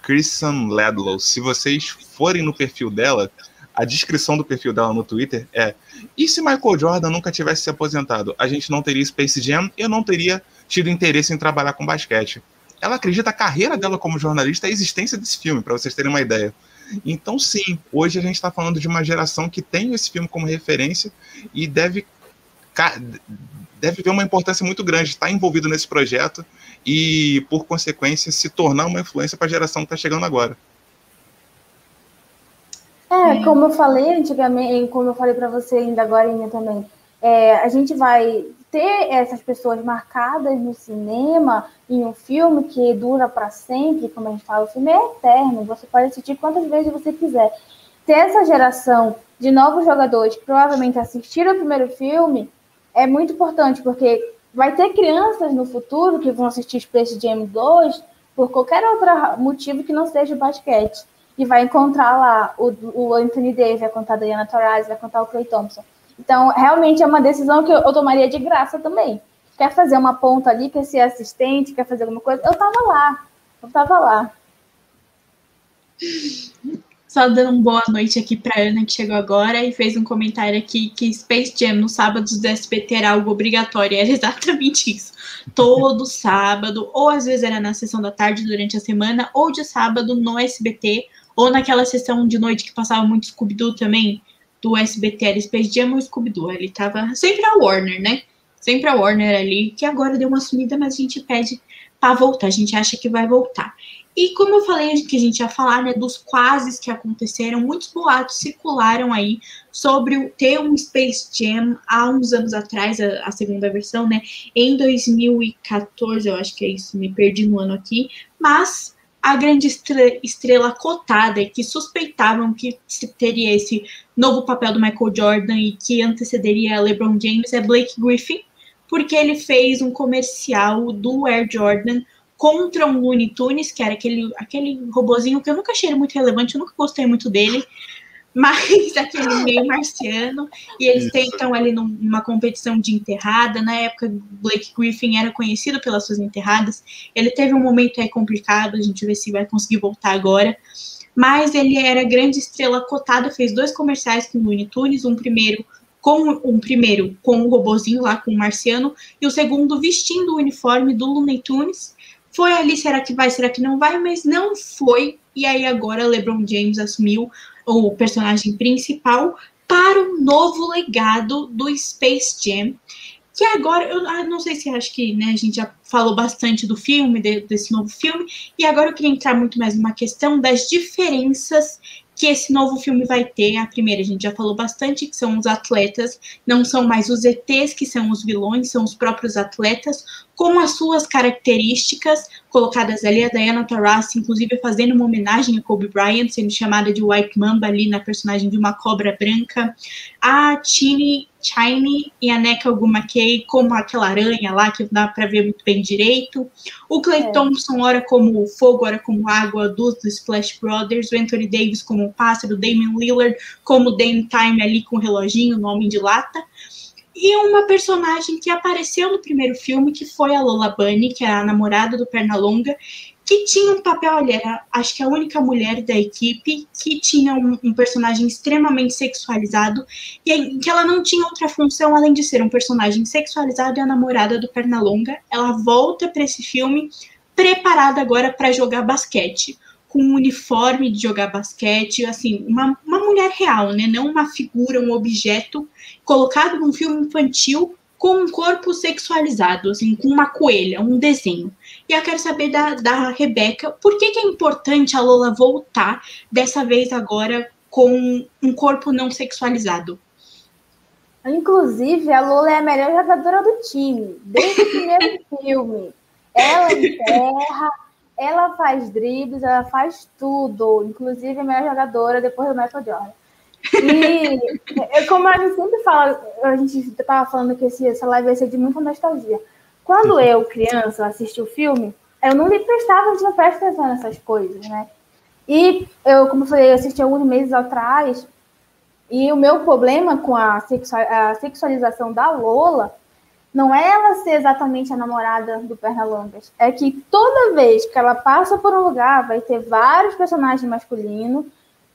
Kristen Ledlow. Se vocês forem no perfil dela, a descrição do perfil dela no Twitter é: e se Michael Jordan nunca tivesse se aposentado? A gente não teria Space Jam eu não teria tido interesse em trabalhar com basquete. Ela acredita a carreira dela como jornalista e a existência desse filme, para vocês terem uma ideia. Então, sim, hoje a gente está falando de uma geração que tem esse filme como referência e deve, deve ver uma importância muito grande, estar envolvido nesse projeto e, por consequência, se tornar uma influência para a geração que está chegando agora. É, como eu falei antigamente, como eu falei para você ainda agora também, é, a gente vai ter essas pessoas marcadas no cinema, em um filme que dura para sempre, como a gente fala, o filme é eterno, você pode assistir quantas vezes você quiser. Ter essa geração de novos jogadores que provavelmente assistiram o primeiro filme é muito importante, porque vai ter crianças no futuro que vão assistir Space Jam 2 por qualquer outro motivo que não seja o basquete. E vai encontrar lá o, o Anthony Davis, vai contar a Diana Taurasi, vai contar o Clay Thompson. Então, realmente é uma decisão que eu tomaria de graça também. Quer fazer uma ponta ali, quer ser assistente, quer fazer alguma coisa? Eu tava lá. Eu tava lá. Só dando uma boa noite aqui para Ana, que chegou agora e fez um comentário aqui que Space Jam nos sábados do SBT era algo obrigatório. Era exatamente isso. Todo sábado, ou às vezes era na sessão da tarde durante a semana, ou de sábado no SBT, ou naquela sessão de noite que passava muito Scooby-Doo também do SBT era Space Jam ou Scooby-Doo. Ele tava sempre a Warner, né? Sempre a Warner ali, que agora deu uma sumida, mas a gente pede para voltar. A gente acha que vai voltar. E como eu falei que a gente ia falar, né, dos quases que aconteceram, muitos boatos circularam aí sobre ter um Space Jam há uns anos atrás, a, a, segunda versão, né, em 2014, eu acho que é isso, me perdi no ano aqui, mas a grande estrela cotada que suspeitavam que teria esse novo papel do Michael Jordan e que antecederia LeBron James é Blake Griffin, porque ele fez um comercial do Air Jordan contra um Looney Tunes, que era aquele, aquele robozinho que eu nunca achei muito relevante, eu nunca gostei muito dele, mas <laughs> aquele meio marciano, e eles Isso. tentam ali numa competição de enterrada, na época Blake Griffin era conhecido pelas suas enterradas, ele teve um momento aí complicado, a gente vê se vai conseguir voltar agora, mas ele era grande estrela cotada, fez dois comerciais com o Looney Tunes, um primeiro com um primeiro com o robozinho lá com o marciano e o segundo vestindo o uniforme do Looney Tunes. Foi ali, será que vai, será que não vai, mas não foi. E aí agora LeBron James assumiu o personagem principal, para um novo legado do Space Jam. Que agora, eu ah, não sei se acho que né, a gente já falou bastante do filme, de, desse novo filme, e agora eu queria entrar muito mais numa questão das diferenças que esse novo filme vai ter. A primeira, a gente já falou bastante, que são os atletas, não são mais os ETs que são os vilões, são os próprios atletas, com as suas características colocadas ali. A Diana Taurasi, inclusive, fazendo uma homenagem a Kobe Bryant, sendo chamada de White Mamba ali na personagem de uma cobra branca. A Chini Chine e a Neka Ogumakei como aquela aranha lá, que dá para ver muito bem direito. O Clay é. Thompson, ora como fogo, ora como água, dos do Splash Brothers. O Anthony Davis como um pássaro. O Damian Lillard como Dame Time ali com o reloginho, no Homem de Lata. E uma personagem que apareceu no primeiro filme, que foi a Lola Bunny, que é a namorada do Pernalonga, que tinha um papel, olha, era, acho que a única mulher da equipe que tinha um, um, personagem extremamente sexualizado e que ela não tinha outra função além de ser um personagem sexualizado e a namorada do Pernalonga. Ela volta para esse filme preparada agora para jogar basquete, com um uniforme de jogar basquete, assim, uma, uma mulher real, né? Não uma figura, um objeto colocado num filme infantil com um corpo sexualizado, assim, com uma coelha, um desenho. E eu quero saber da, da Rebeca, por que, que é importante a Lola voltar, dessa vez agora, com um corpo não sexualizado? Inclusive, a Lola é a melhor jogadora do time, desde o primeiro <laughs> filme. Ela enterra, ela faz dribles, ela faz tudo. Inclusive, a melhor jogadora depois do Michael Jordan. E <laughs> como a gente sempre fala, a gente estava falando que esse, essa live vai ser de muita nostalgia. Quando eu, criança, assisti o filme, eu não me prestava, não presta atenção nessas coisas, né? E eu, como eu falei, eu assisti alguns meses atrás, e o meu problema com a, a sexualização da Lola não é ela ser exatamente a namorada do Pernalongas, é que toda vez que ela passa por um lugar, vai ter vários personagens masculinos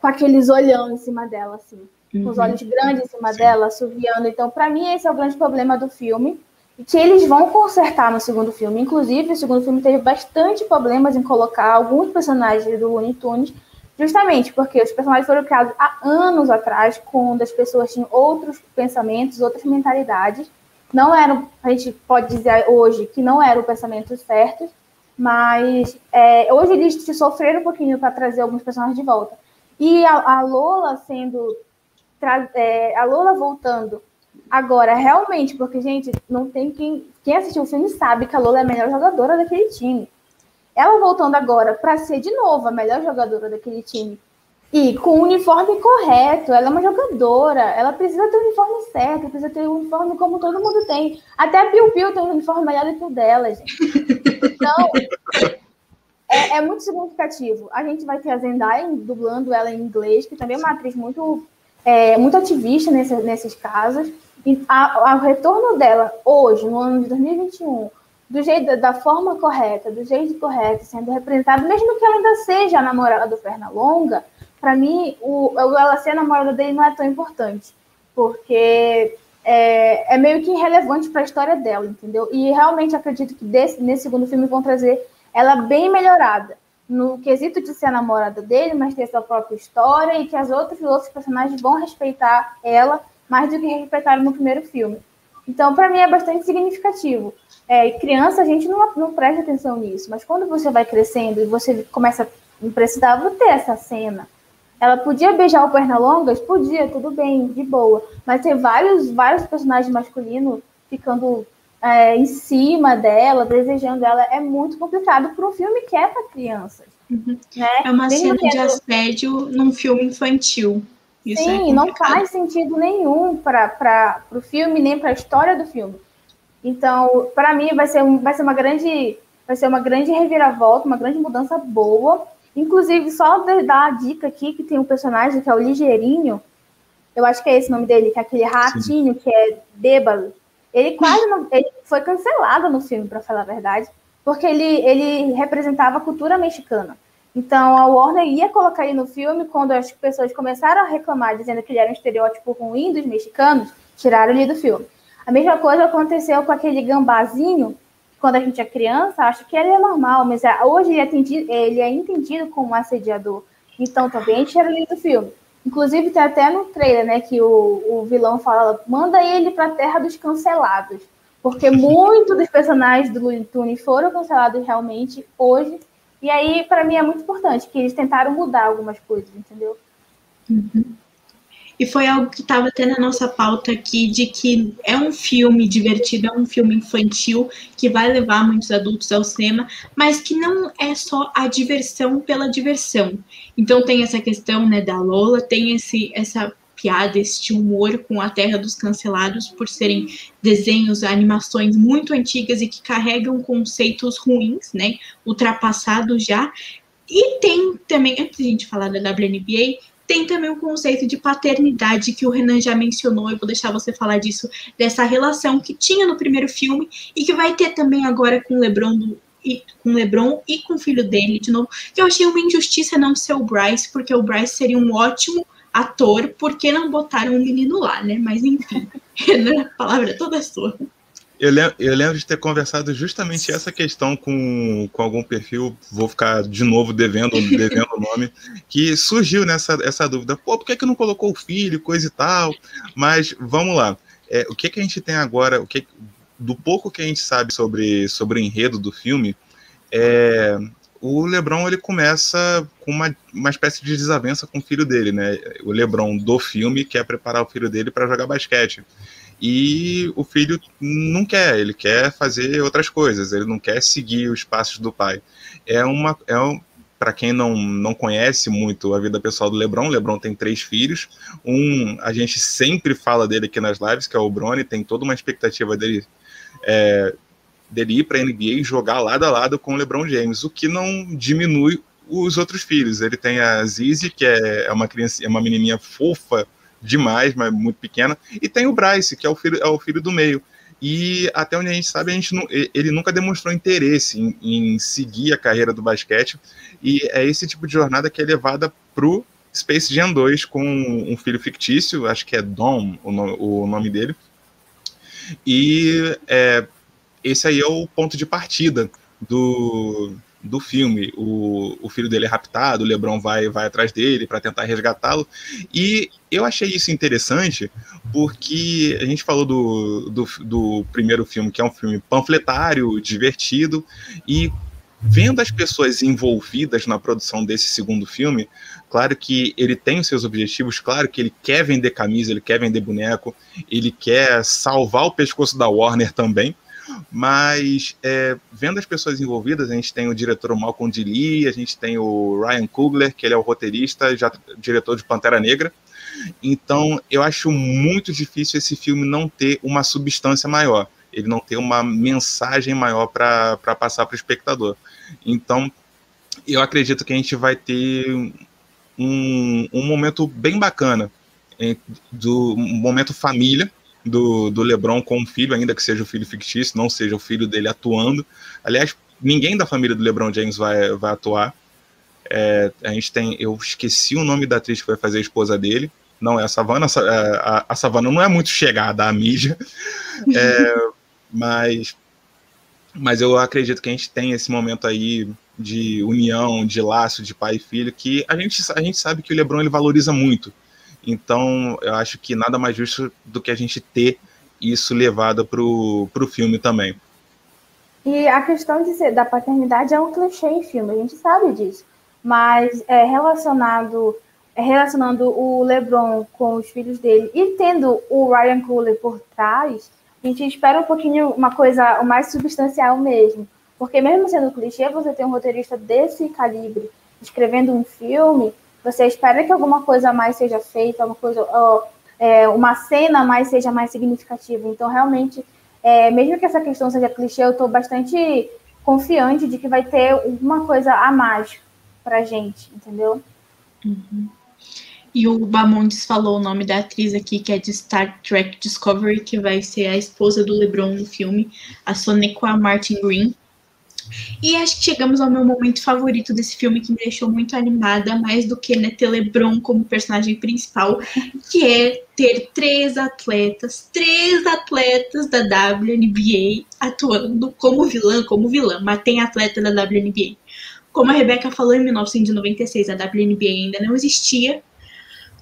com aqueles olhão em cima dela, assim, com os Uhum. olhos grandes em cima Sim. dela, assoviando. Então, para mim, esse é o grande problema do filme. E que eles vão consertar no segundo filme. Inclusive, o segundo filme teve bastante problemas em colocar alguns personagens do Looney Tunes, justamente porque os personagens foram criados há anos atrás, quando as pessoas tinham outros pensamentos, outras mentalidades. Não eram, a gente pode dizer hoje que não eram pensamentos certos, mas é, hoje eles sofreram um pouquinho para trazer alguns personagens de volta. E a, a Lola sendo. é, a Lola voltando agora, realmente, porque, gente, não tem quem. Quem assistiu o filme sabe que a Lola é a melhor jogadora daquele time. Ela voltando agora para ser de novo a melhor jogadora daquele time. E com o uniforme correto, ela é uma jogadora, ela precisa ter o uniforme certo, precisa ter o uniforme como todo mundo tem. Até a Piu Piu tem um uniforme melhor do que o dela, gente. Então, é, é muito significativo. A gente vai ter a Zendaya dublando ela em inglês, que também é uma atriz muito, é, muito ativista nesse, nesses casos. E o retorno dela hoje, no ano de 2021, do jeito, da forma correta, do jeito correto, sendo representada, mesmo que ela ainda seja a namorada do Pernalonga, para mim, o, ela ser a namorada dele não é tão importante, porque é, é meio que irrelevante para a história dela, entendeu? E realmente acredito que desse, nesse segundo filme vão trazer ela bem melhorada, no quesito de ser a namorada dele, mas ter sua própria história e que as outras, os outros personagens vão respeitar ela mais do que respeitaram no primeiro filme. Então, para mim, é bastante significativo. É, criança, a gente não, não presta atenção nisso, mas quando você vai crescendo e você começa a precisava ter essa cena. Ela podia beijar o Pernalongas? Podia, tudo bem, de boa. Mas ter vários, vários personagens masculinos ficando é, em cima dela, desejando ela, é muito complicado para um filme que é para crianças. Uhum. Né? É uma cena de assédio num filme infantil. Isso é Sim, não complicado. faz sentido nenhum para o filme, nem para a história do filme. Então, para mim, vai ser, um, vai, ser uma grande, vai ser uma grande reviravolta, uma grande mudança boa. Inclusive, só dar a dica aqui que tem um personagem que é o Ligeirinho, eu acho que é esse o nome dele, que é aquele ratinho que é bêbado. Ele quase não, ele foi cancelado no filme, para falar a verdade, porque ele, ele representava a cultura mexicana. Então, a Warner ia colocar ele no filme quando as pessoas começaram a reclamar, dizendo que ele era um estereótipo ruim dos mexicanos, tiraram ele do filme. A mesma coisa aconteceu com aquele gambazinho, quando a gente é criança, acha que ele é normal, mas é- hoje ele é, entendido, ele é entendido como assediador. Então, também tiraram ele do filme. Inclusive, tem até no trailer, né, que o, o vilão fala, manda ele para a terra dos cancelados. Porque <laughs> muitos dos personagens do Looney Tunes foram cancelados realmente hoje. E aí, para mim, é muito importante que eles tentaram mudar algumas coisas, entendeu? E foi algo que estava até na nossa pauta aqui, de que é um filme divertido, é um filme infantil, que vai levar muitos adultos ao cinema, mas que não é só a diversão pela diversão. Então tem essa questão né, da Lola, tem esse, essa piada, este humor com a Terra dos Cancelados, por serem desenhos, animações muito antigas e que carregam conceitos ruins, né, ultrapassados já. E tem também, antes de a gente falar da WNBA, tem também o conceito de paternidade que o Renan já mencionou, eu vou deixar você falar disso, dessa relação que tinha no primeiro filme e que vai ter também agora com o LeBron do, e, com LeBron e com o filho dele de novo. Que eu achei uma injustiça não ser o Bryce, porque o Bryce seria um ótimo ator, porque não botaram o menino lá, né? Mas enfim, <laughs> Renan, a palavra é toda sua. Eu lembro, eu lembro de ter conversado justamente essa questão com, com algum perfil, vou ficar de novo devendo, devendo o nome, que surgiu nessa essa dúvida, pô, por que, que não colocou o filho, coisa e tal? Mas vamos lá, é, o que, que a gente tem agora, o que, do pouco que a gente sabe sobre, sobre o enredo do filme, é, o LeBron ele começa com uma, uma espécie de desavença com o filho dele, né? O LeBron do filme quer preparar o filho dele para jogar basquete e o filho não quer, ele quer fazer outras coisas, ele não quer seguir os passos do pai. É uma, é um, para quem não, não conhece muito a vida pessoal do LeBron, LeBron tem três filhos, um a gente sempre fala dele aqui nas lives, que é o Bronny, tem toda uma expectativa dele é, dele ir para a NBA e jogar lado a lado com o LeBron James, o que não diminui os outros filhos. Ele tem a Zizi, que é uma criança, é uma menininha fofa demais, mas muito pequena, e tem o Bryce, que é o filho, é o filho do meio. E até onde a gente sabe, a gente não, ele nunca demonstrou interesse em, em, seguir a carreira do basquete, e é esse tipo de jornada que é levada pro Space Jam 2 com um filho fictício, acho que é Dom o nome, o nome dele. E é, esse aí é o ponto de partida do, do filme. O, o filho dele é raptado, o LeBron vai, vai atrás dele para tentar resgatá-lo. E eu achei isso interessante porque a gente falou do, do, do primeiro filme, que é um filme panfletário, divertido, e vendo as pessoas envolvidas na produção desse segundo filme, claro que ele tem os seus objetivos, claro que ele quer vender camisa, ele quer vender boneco, ele quer salvar o pescoço da Warner também, mas é, vendo as pessoas envolvidas, a gente tem o diretor Malcolm D. Lee, a gente tem o Ryan Coogler, que ele é o roteirista, já diretor de Pantera Negra. Então, eu acho muito difícil esse filme não ter uma substância maior, ele não ter uma mensagem maior para passar para o espectador. Então, eu acredito que a gente vai ter um, um momento bem bacana, do um momento família, do, do LeBron com o filho, ainda que seja o filho fictício, não seja o filho dele atuando. Aliás, ninguém da família do LeBron James vai, vai atuar. É, a gente tem, eu esqueci o nome da atriz que vai fazer a esposa dele. Não é a Savannah. A, é, a, a Savannah não é muito chegada à mídia, <laughs> é, mas, mas eu acredito que a gente tem esse momento aí de união, de laço de pai e filho, que a gente, a gente sabe que o LeBron ele valoriza muito. Então, eu acho que nada mais justo do que a gente ter isso levado para o filme também. E a questão de ser, da paternidade é um clichê em filme, a gente sabe disso. Mas é relacionado, é relacionando o LeBron com os filhos dele e tendo o Ryan Coogler por trás, a gente espera um pouquinho uma coisa mais substancial mesmo. Porque mesmo sendo clichê, você tem um roteirista desse calibre escrevendo um filme, você espera que alguma coisa mais seja feita, alguma coisa, ó, é, uma cena mais seja mais significativa. Então, realmente, é, mesmo que essa questão seja clichê, eu estou bastante confiante de que vai ter uma coisa a mais pra gente, entendeu? Uhum. E o Bamondes falou o nome da atriz aqui, que é de Star Trek Discovery, que vai ser a esposa do LeBron no filme, a Sonequa Martin Green. E acho que chegamos ao meu momento favorito desse filme, que me deixou muito animada, mais do que né, ter LeBron como personagem principal, que é ter três atletas, três atletas da WNBA atuando como vilã, como vilã, mas tem atleta da WNBA. Como a Rebeca falou, em 1996 a WNBA ainda não existia,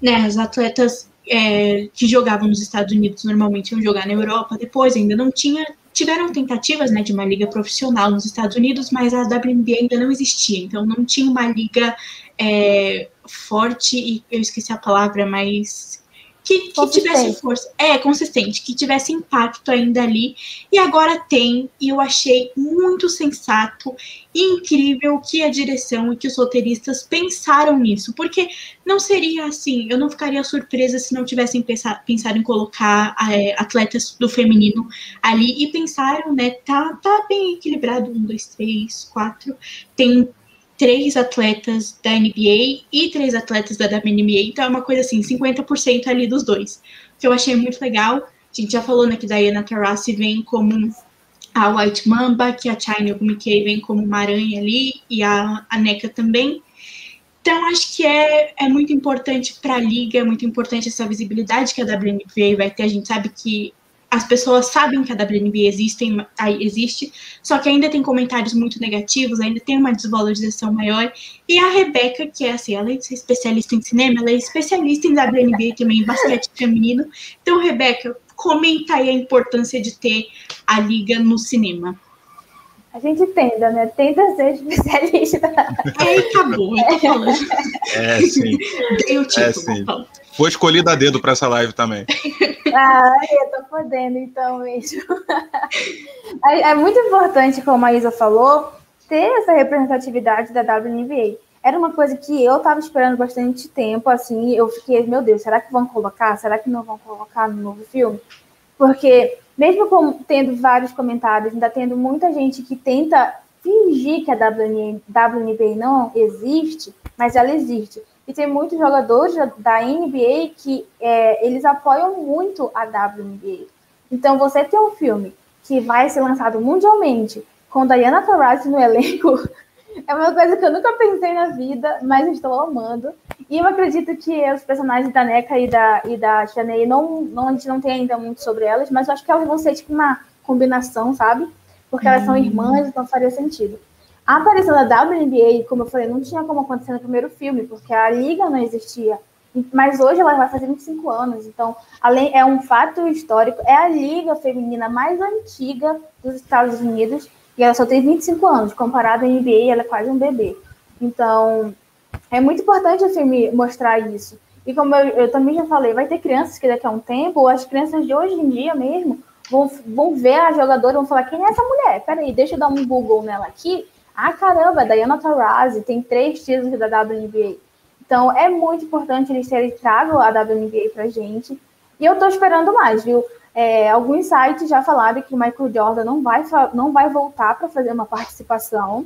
né, as atletas é, que jogavam nos Estados Unidos normalmente iam jogar na Europa, depois ainda não tinha tiveram tentativas né, de uma liga profissional nos Estados Unidos, mas a WNBA ainda não existia, então não tinha uma liga é, forte e eu esqueci a palavra, mas que, que tivesse força, é, consistente, que tivesse impacto ainda ali, e agora tem, e eu achei muito sensato e incrível que a direção e que os roteiristas pensaram nisso, porque não seria assim, eu não ficaria surpresa se não tivessem pensado, pensado em colocar é, atletas do feminino ali, e pensaram, né, tá, tá bem equilibrado, um, dois, três, quatro, tem três atletas da NBA e três atletas da WNBA, então é uma coisa assim, 50% ali dos dois, que eu achei muito legal. A gente já falou né, que Diana Taurasi vem como a White Mamba, que a China Mickey vem como uma aranha ali, e a, a NECA também. Então, acho que é, é muito importante para a liga, é muito importante essa visibilidade que a WNBA vai ter. A gente sabe que as pessoas sabem que a WNBA existe, existe, só que ainda tem comentários muito negativos, ainda tem uma desvalorização maior. E a Rebeca, que é assim, de ser especialista em cinema, ela é especialista em WNBA também, em basquete feminino. Então, Rebeca, comenta aí a importância de ter a liga no cinema. A gente tenta, né? Tenta ser especialista. Acabou, eu tô falando. É, sim. Dei o título. É, sim. Foi escolhido a dedo para essa live também. Ah, eu tô podendo, então, mesmo. É, é muito importante, como a Isa falou, ter essa representatividade da WNBA. Era uma coisa que eu tava esperando bastante tempo, assim, eu fiquei, meu Deus, será que vão colocar? Será que não vão colocar no novo filme? Porque, mesmo com, tendo vários comentários, ainda tendo muita gente que tenta fingir que a WNBA não existe, mas ela existe. E tem muitos jogadores da NBA que é, eles apoiam muito a WNBA. Então, você ter um filme que vai ser lançado mundialmente com Diana Taurasi no elenco <laughs> é uma coisa que eu nunca pensei na vida, mas estou amando. E eu acredito que os personagens da NECA e da, e da Chaney, não, não, a gente não tem ainda muito sobre elas, mas eu acho que elas vão ser tipo uma combinação, sabe? Porque elas são irmãs, então faria sentido. A aparição da WNBA, como eu falei, não tinha como acontecer no primeiro filme, porque a liga não existia. Mas hoje ela vai fazer 25 anos, então além é um fato histórico, é a liga feminina mais antiga dos Estados Unidos e ela só tem 25 anos, comparado à NBA, ela é quase um bebê. Então, é muito importante o filme mostrar isso. E como eu, eu, também já falei, vai ter crianças que daqui a um tempo, ou as crianças de hoje em dia mesmo, vão, vão ver a jogadora e vão falar, quem é essa mulher? Peraí, deixa eu dar um Google nela aqui. Ah, caramba, Diana Taurasi, tem três títulos da WNBA. Então, é muito importante eles terem trago a WNBA pra gente. E eu tô esperando mais, viu? É, alguns sites já falaram que o Michael Jordan não vai, não vai voltar para fazer uma participação.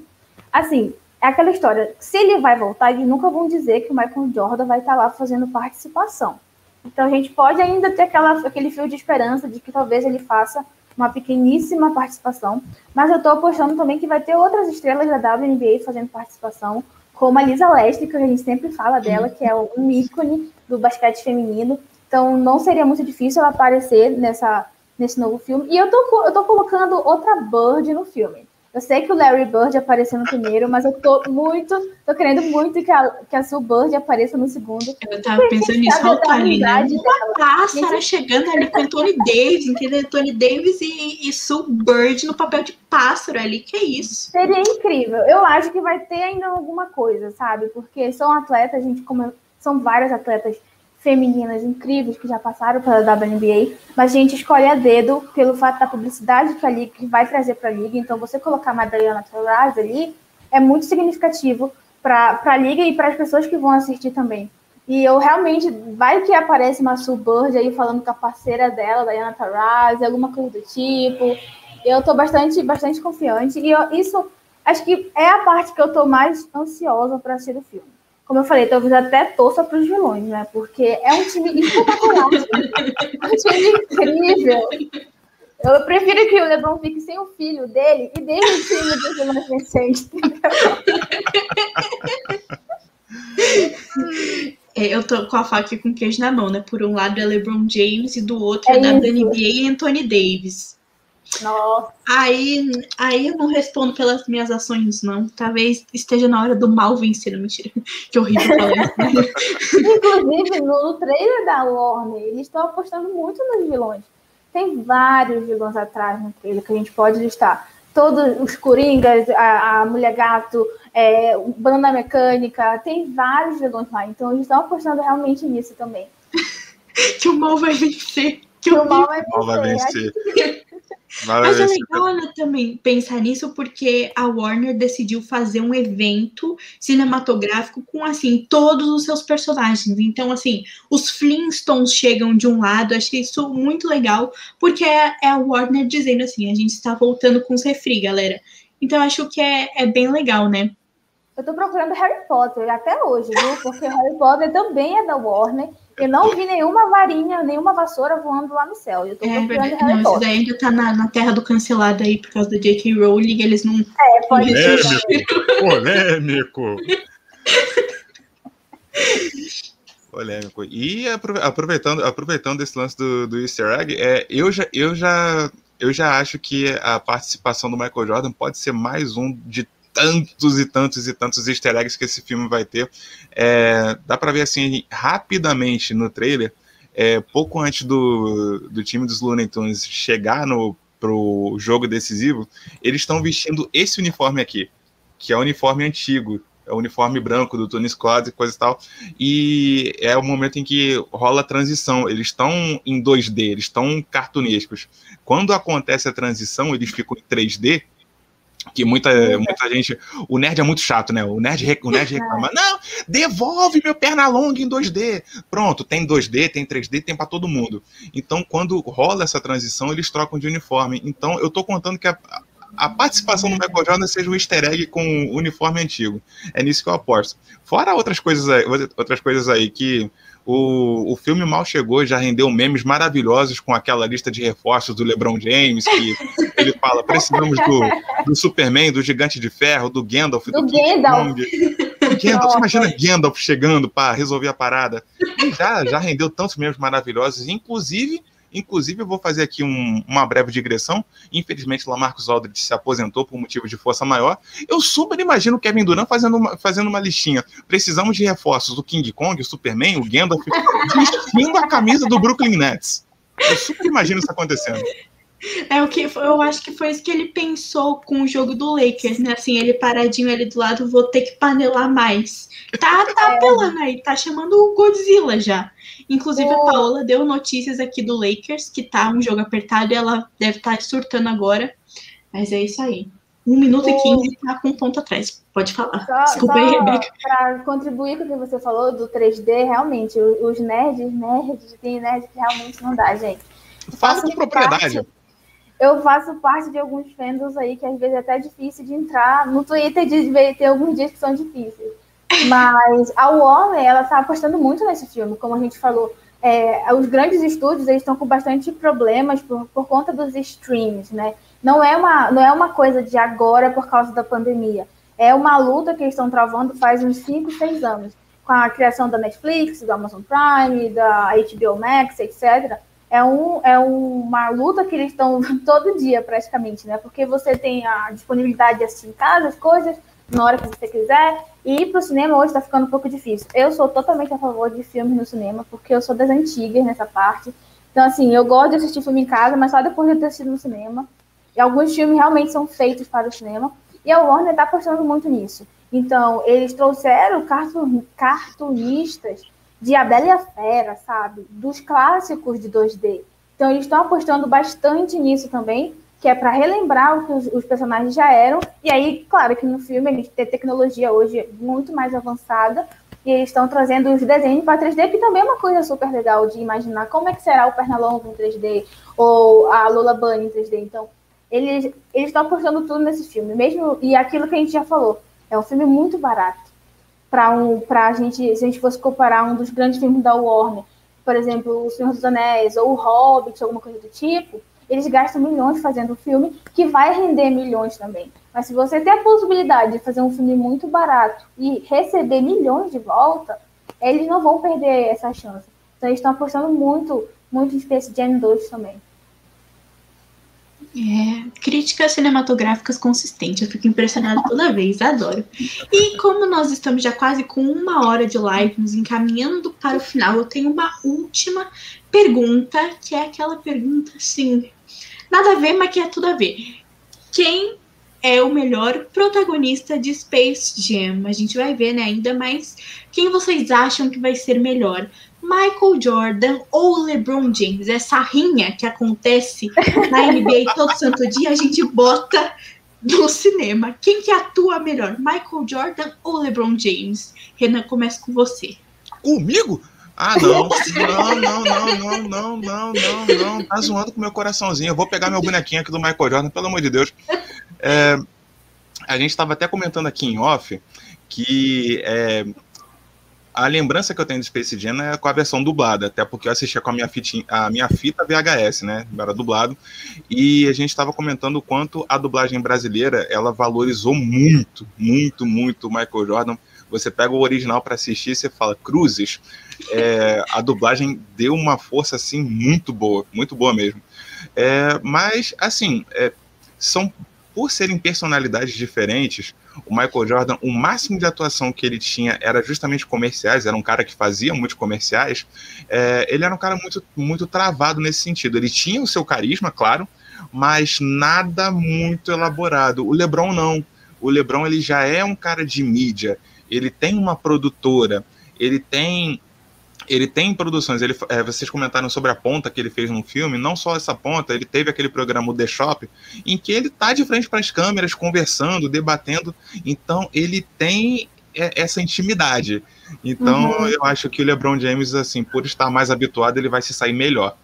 Assim, é aquela história, se ele vai voltar, eles nunca vão dizer que o Michael Jordan vai estar lá fazendo participação. Então a gente pode ainda ter aquela, aquele fio de esperança de que talvez ele faça uma pequeníssima participação, mas eu estou apostando também que vai ter outras estrelas da WNBA fazendo participação, como a Lisa Leslie, que a gente sempre fala dela, que é um ícone do basquete feminino. Então não seria muito difícil ela aparecer nessa, nesse novo filme. E eu tô, eu tô colocando outra Bird no filme. Eu sei que o Larry Bird apareceu no primeiro, mas eu tô muito, tô querendo muito que a, que a Sue Bird apareça no segundo. Eu tava pensando nisso, olha ali, né? Uma pássara chegando ali com Tony Davis, entendeu? Tony Davis e, e Sue Bird no papel de pássaro ali, que é isso. Seria incrível. Eu acho que vai ter ainda alguma coisa, sabe? Porque são atletas, a gente, como são vários atletas femininas incríveis que já passaram pela WNBA, mas a gente escolhe a dedo pelo fato da publicidade que a liga que vai trazer para a liga. Então, você colocar a Madalena Torres ali é muito significativo para a liga e para as pessoas que vão assistir também. E eu realmente, vai que aparece uma Bird aí falando com a parceira dela, Diana Taurasi, alguma coisa do tipo. Eu estou bastante, bastante confiante. E eu, isso, acho que é a parte que eu estou mais ansiosa para assistir o filme como eu falei, talvez até torça para os vilões, né? Porque é um time espetacular. <laughs> é um time incrível. Eu prefiro que o LeBron fique sem o filho dele e deixe o time dos vilões vencentes. <laughs> É, eu tô com a faca e com o queijo na mão, né? Por um lado é LeBron James e do outro é, é da NBA e Anthony Davis. Nossa. Aí, aí eu não respondo pelas minhas ações, não. Talvez esteja na hora do mal vencer. Mentira. <laughs> Que horrível falar isso. <laughs> Inclusive, no, trailer da Warner, eles estão apostando muito nos vilões. Tem vários vilões atrás no trailer que a gente pode listar. Todos os Coringas, a, a Mulher Gato, é, Banda Mecânica, tem vários vilões lá. Então, eles estão apostando realmente nisso também. <laughs> que o mal vai vencer. Que, que o mal vai vencer. Mal vai vencer. Mas é legal né, também pensar nisso porque a Warner decidiu fazer um evento cinematográfico com assim todos os seus personagens. Então, assim, os Flintstones chegam de um lado, achei isso muito legal, porque é, é a Warner dizendo assim: a gente está voltando com os refri, galera. Então, acho que é, é bem legal, né? Eu tô procurando Harry Potter até hoje, viu? Porque Harry Potter também é da Warner. Eu não vi nenhuma varinha, nenhuma vassoura voando lá no céu. Eu tô é, Harry não. Isso daí ainda tá na, na terra do cancelado aí por causa da J.K. Rowling. Eles não. É, pode Polêmico. Polêmico. <laughs> Polêmico. E aproveitando, aproveitando esse lance do, do Easter egg, é, eu, já, eu, já, eu já acho que a participação do Michael Jordan pode ser mais um de tantos e tantos e tantos easter eggs que esse filme vai ter. É, dá para ver assim rapidamente no trailer, é, pouco antes do, do time dos Looney Tunes chegar no pro jogo decisivo, eles estão vestindo esse uniforme aqui, que é o uniforme antigo, é o uniforme branco do Tony Scott e coisa e tal. E é o momento em que rola a transição. Eles estão em 2D, eles estão cartunescos. Quando acontece a transição, eles ficam em 3D que muita, muita gente. O nerd é muito chato, né? O nerd, o nerd reclama: não, devolve meu perna longa em 2D. Pronto, tem 2D, tem 3D, tem para todo mundo. Então, quando rola essa transição, eles trocam de uniforme. Então, eu tô contando que a, a participação do Michael Jordan seja um easter egg com o uniforme antigo. É nisso que eu aposto. Fora outras coisas aí, outras coisas aí que o, o filme mal chegou, já rendeu memes maravilhosos com aquela lista de reforços do LeBron James, que <laughs> ele fala: precisamos do, do Superman, do Gigante de Ferro, do Gandalf, do, do Gandalf. Gandalf, você imagina Gandalf chegando para resolver a parada. E já, já rendeu tantos memes maravilhosos, inclusive Inclusive, eu vou fazer aqui um, uma breve digressão. Infelizmente, Lamarcus Aldridge se aposentou por motivo de força maior. Eu super imagino o Kevin Durant fazendo uma, fazendo uma listinha. Precisamos de reforços do King Kong, o Superman, o Gandalf, <laughs> vestindo a camisa do Brooklyn Nets. Eu super imagino isso acontecendo. É o que eu acho que foi isso que ele pensou com o jogo do Lakers, né? Assim, ele paradinho ali do lado, vou ter que panelar mais. Tá, tá apelando aí, tá chamando o Godzilla já. Inclusive, a Paola deu notícias aqui do Lakers, que tá um jogo apertado e ela deve estar tá surtando agora. Mas é isso aí. Um minuto e quinze tá com um ponto atrás. Pode falar. Só, Desculpa aí, Rebeca. Para contribuir com o que você falou do 3D, realmente, os nerds, nerds, tem nerds que realmente não dá, gente. Faça com propriedade. Parte, eu faço parte de alguns fandoms aí que às vezes é até difícil de entrar. No Twitter de ter alguns dias que são difíceis. Mas a Warner, ela está apostando muito nesse filme, como a gente falou. É, os grandes estúdios eles estão com bastante problemas por, por conta dos streams, né? Não é, uma, não é uma coisa de agora por causa da pandemia. É uma luta que eles estão travando faz uns 5, 6 anos. Com a criação da Netflix, da Amazon Prime, da HBO Max, etc é, um, é uma luta que eles estão <laughs> todo dia, praticamente, né? Porque você tem a disponibilidade de assistir em casa as coisas, na hora que você quiser, e ir para o cinema hoje está ficando um pouco difícil. Eu sou totalmente a favor de filmes no cinema, porque eu sou das antigas nessa parte. Então, assim, eu gosto de assistir filme em casa, mas só depois de ter assistido no cinema. E alguns filmes realmente são feitos para o cinema. E a Warner está apostando muito nisso. Então, eles trouxeram cartunistas de A Bela e a Fera, sabe? Dos clássicos de 2D. Então eles estão apostando bastante nisso também, que é para relembrar o que os, os, personagens já eram. E aí, claro que no filme gente tem tecnologia hoje muito mais avançada, e eles estão trazendo os desenhos para 3D, que também é uma coisa super legal de imaginar como é que será o Pernalonga em 3D, ou a Lola Bunny em 3D. Então, eles estão apostando tudo nesse filme, mesmo e aquilo que a gente já falou, é um filme muito barato para um, a gente, se a gente fosse comparar um dos grandes filmes da Warner, por exemplo, O Senhor dos Anéis ou O Hobbit, alguma coisa do tipo, eles gastam milhões fazendo um filme que vai render milhões também. Mas se você tem a possibilidade de fazer um filme muito barato e receber milhões de volta, eles não vão perder essa chance. Então eles estão apostando muito, muito em Space Jam 2 também. É, críticas cinematográficas consistentes, eu fico impressionada toda vez, adoro. E como nós estamos já quase com uma hora de live, nos encaminhando para o final, eu tenho uma última pergunta, que é aquela pergunta assim, nada a ver, mas que é tudo a ver. Quem é o melhor protagonista de Space Jam? A gente vai ver, né, ainda mais quem vocês acham que vai ser melhor. Michael Jordan ou LeBron James. Essa rinha que acontece na NBA <laughs> todo santo dia, a gente bota no cinema. Quem que atua melhor, Michael Jordan ou LeBron James? Renan, começa com você. Comigo? Ah, não. Não, não, não, não, não, não, não, não. Tá zoando com meu coraçãozinho. Eu vou pegar meu bonequinho aqui do Michael Jordan, pelo amor de Deus. É, a gente estava até comentando aqui em off que é, a lembrança que eu tenho de Space Jam é com a versão dublada, até porque eu assistia com a minha, fitinha, a minha fita VHS, né? Era dublado. E a gente estava comentando o quanto a dublagem brasileira ela valorizou muito, muito, muito o Michael Jordan. Você pega o original para assistir e você fala, Cruzes, é, a dublagem deu uma força assim muito boa, muito boa mesmo. É, mas, assim, é, são por serem personalidades diferentes, o Michael Jordan, o máximo de atuação que ele tinha era justamente comerciais, era um cara que fazia muitos comerciais. É, ele era um cara muito, muito travado nesse sentido. Ele tinha o seu carisma, claro, mas nada muito elaborado. O LeBron não. O LeBron ele já é um cara de mídia. Ele tem uma produtora. Ele tem ele tem produções, ele, é, vocês comentaram sobre a ponta que ele fez no filme, não só essa ponta, ele teve aquele programa The Shop, em que ele tá de frente para as câmeras, conversando, debatendo, então ele tem essa intimidade. Então uhum. eu acho que o LeBron James, assim, por estar mais habituado, ele vai se sair melhor.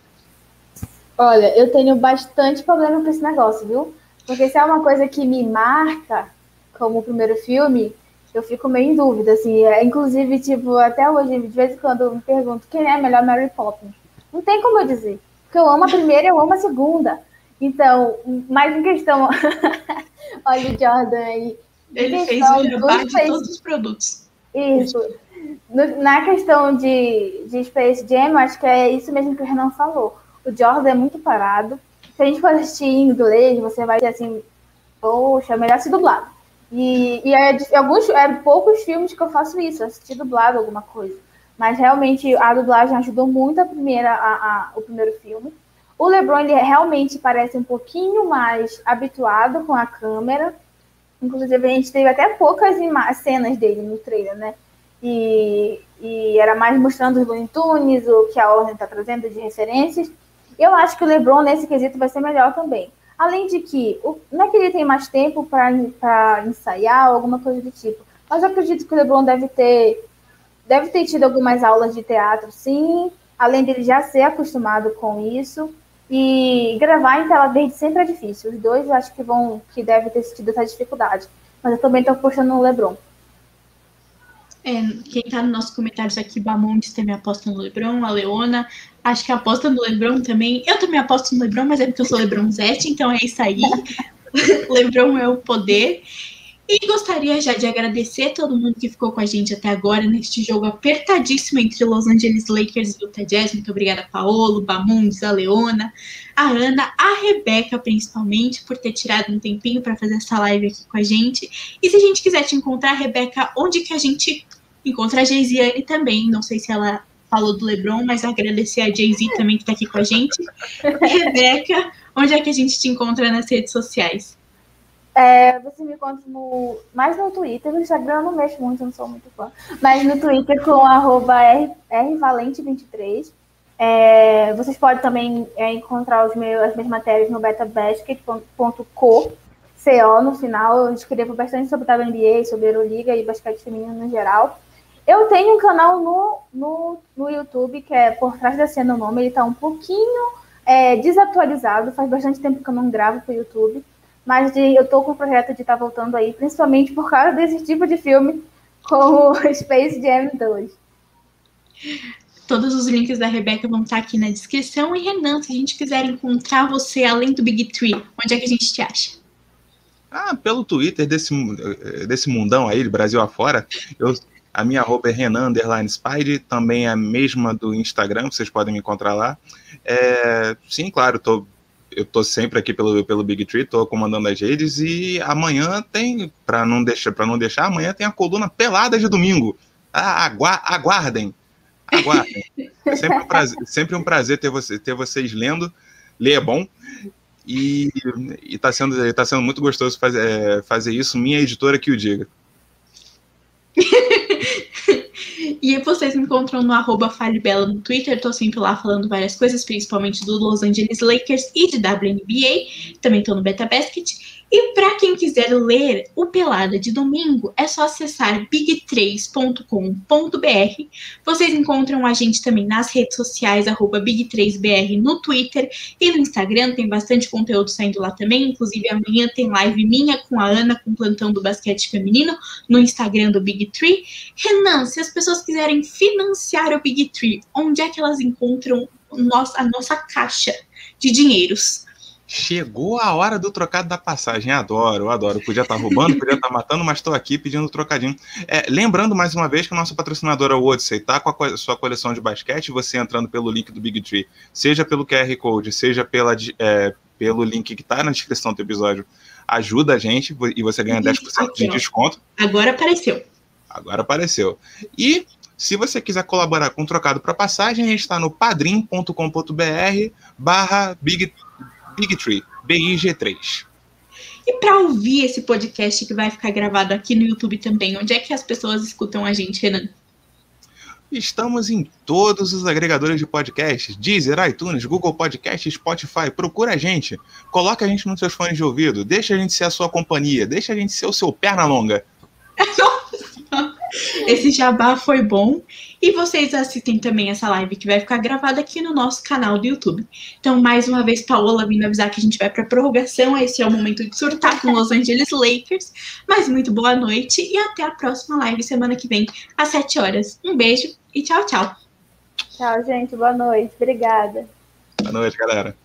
Olha, eu tenho bastante problema com esse negócio, viu? Porque se é uma coisa que me marca, como o primeiro filme, eu fico meio em dúvida, assim. É, inclusive, tipo, até hoje, de vez em quando eu me pergunto quem é a melhor Mary Poppins. Não tem como eu dizer. Porque eu amo a primeira e eu amo a segunda. Então, mais em questão. <laughs> Olha o Jordan aí. Ele fez o jabá de todos os produtos. Isso. No- na questão de, de Space Jam, eu acho que é isso mesmo que o Renan falou. O Jordan é muito parado. Se a gente for assistir em inglês, você vai ter assim, poxa, melhor se dublado. E, e é, de- alguns, é poucos filmes que eu faço isso, assistir dublado alguma coisa. Mas realmente a dublagem ajudou muito a primeira, a- a- o primeiro filme. O LeBron ele realmente parece um pouquinho mais habituado com a câmera. Inclusive, a gente teve até poucas cenas dele no trailer, né? E, e era mais mostrando os Looney Tunes, o que a Warner está trazendo de referências. Eu acho que o LeBron, nesse quesito, vai ser melhor também. Além de que, não é que ele tem mais tempo para ensaiar alguma coisa do tipo, mas eu acredito que o LeBron deve ter, deve ter tido algumas aulas de teatro, sim, além dele já ser acostumado com isso. E gravar em tela verde sempre é difícil. Os dois eu acho que vão, que devem ter tido essa dificuldade. Mas eu também estou apostando no LeBron. É, quem tá nos nossos comentários aqui, Bamontes também aposta no Lebron, a Leona. Acho que aposta no Lebron também. Eu também aposto no Lebron, mas é porque eu sou Lebron Zete, então é isso aí. <laughs> Lebron é o poder. E gostaria já de agradecer todo mundo que ficou com a gente até agora neste jogo apertadíssimo entre Los Angeles Lakers e Utah Jazz. Muito obrigada, Paolo, Bamundes, a Leona, a Ana, a Rebeca, principalmente, por ter tirado um tempinho para fazer essa live aqui com a gente. E se a gente quiser te encontrar, Rebeca, onde que a gente encontra a Geisiane também? Não sei se ela falou do Lebron, mas agradecer a Jay-Z também que está aqui com a gente. <laughs> Rebeca, onde é que a gente te encontra nas redes sociais? É, você me encontra no, mais no Twitter, no Instagram eu não mexo muito, eu não sou muito fã. Mas no Twitter com arroba R- rvalente23. É, vocês podem também é, encontrar os meus, as minhas matérias no betabasket.co, CO no final. Eu escrevo bastante sobre WNBA, sobre Euroliga e basquete feminino no geral. Eu tenho um canal no, no, no YouTube que é Por Trás da Cena o nome, ele está um pouquinho é, desatualizado, faz bastante tempo que eu não gravo para o YouTube. Mas de- eu tô com o projeto de estar voltando aí, principalmente por causa desse tipo de filme, como <laughs> Space Jam 2. Todos os links da Rebeca vão estar aqui na descrição. E Renan, se a gente quiser encontrar você além do Big Tree, onde é que a gente te acha? Ah, pelo Twitter desse, eh, desse mundão aí, de Brasil afora, eu, a minha arroba é Renan Underline Spide, também é a mesma do Instagram, vocês podem me encontrar lá. É, sim, claro, tô, eu tô sempre aqui pelo, pelo Big Tree, tô comandando as redes e amanhã tem, para não deixar, para não deixar, amanhã tem a coluna pelada de domingo. Ah, agua- aguardem, aguardem. É <laughs> sempre um prazer, sempre um prazer ter, você, ter vocês lendo, ler é bom. E, e tá, sendo, tá sendo muito gostoso fazer, é, fazer isso, minha editora que o diga. Vocês me encontram no arroba FaleBela no Twitter, tô sempre lá falando várias coisas, principalmente do Los Angeles Lakers e de WNBA, também tô no Beta Basket. E para quem quiser ler o Pelada de domingo, é só acessar big3.com.br. Vocês encontram a gente também nas redes sociais, arroba big3br no Twitter e no Instagram, tem bastante conteúdo saindo lá também, inclusive amanhã tem live minha com a Ana, com o plantão do basquete feminino, no Instagram do Big Tree. Renan, se as pessoas quiserem financiar o Big Tree, onde é que elas encontram a nossa caixa de dinheiros? Chegou a hora do trocado da passagem. Adoro, adoro. Podia estar roubando, podia estar matando, mas estou aqui pedindo trocadinho. É, lembrando mais uma vez que a nossa patrocinadora Odyssey está com a co- sua coleção de basquete, você entrando pelo link do Big Tree, seja pelo QR Code, seja pela, é, pelo link que está na descrição do episódio, ajuda a gente e você ganha 10% de desconto. Agora apareceu. Agora apareceu. E se você quiser colaborar com o trocado para passagem, a gente está no padrim.com.br barra Big, Big Tree, BIG3. E para ouvir esse podcast que vai ficar gravado aqui no YouTube também, onde é que as pessoas escutam a gente, Renan? Estamos em todos os agregadores de podcasts, Deezer, iTunes, Google Podcasts, Spotify. Procura a gente, coloca a gente nos seus fones de ouvido, deixa a gente ser a sua companhia, deixa a gente ser o seu perna longa. <laughs> Esse jabá foi bom. E vocês assistem também essa live que vai ficar gravada aqui no nosso canal do YouTube. Então, mais uma vez, Paola vindo avisar que a gente vai para prorrogação. Esse é o momento de surtar com Los Angeles Lakers. Mas muito boa noite e até a próxima live semana que vem, às 7 horas. Um beijo e tchau, tchau. Tchau, gente. Boa noite. Obrigada. Boa noite, galera.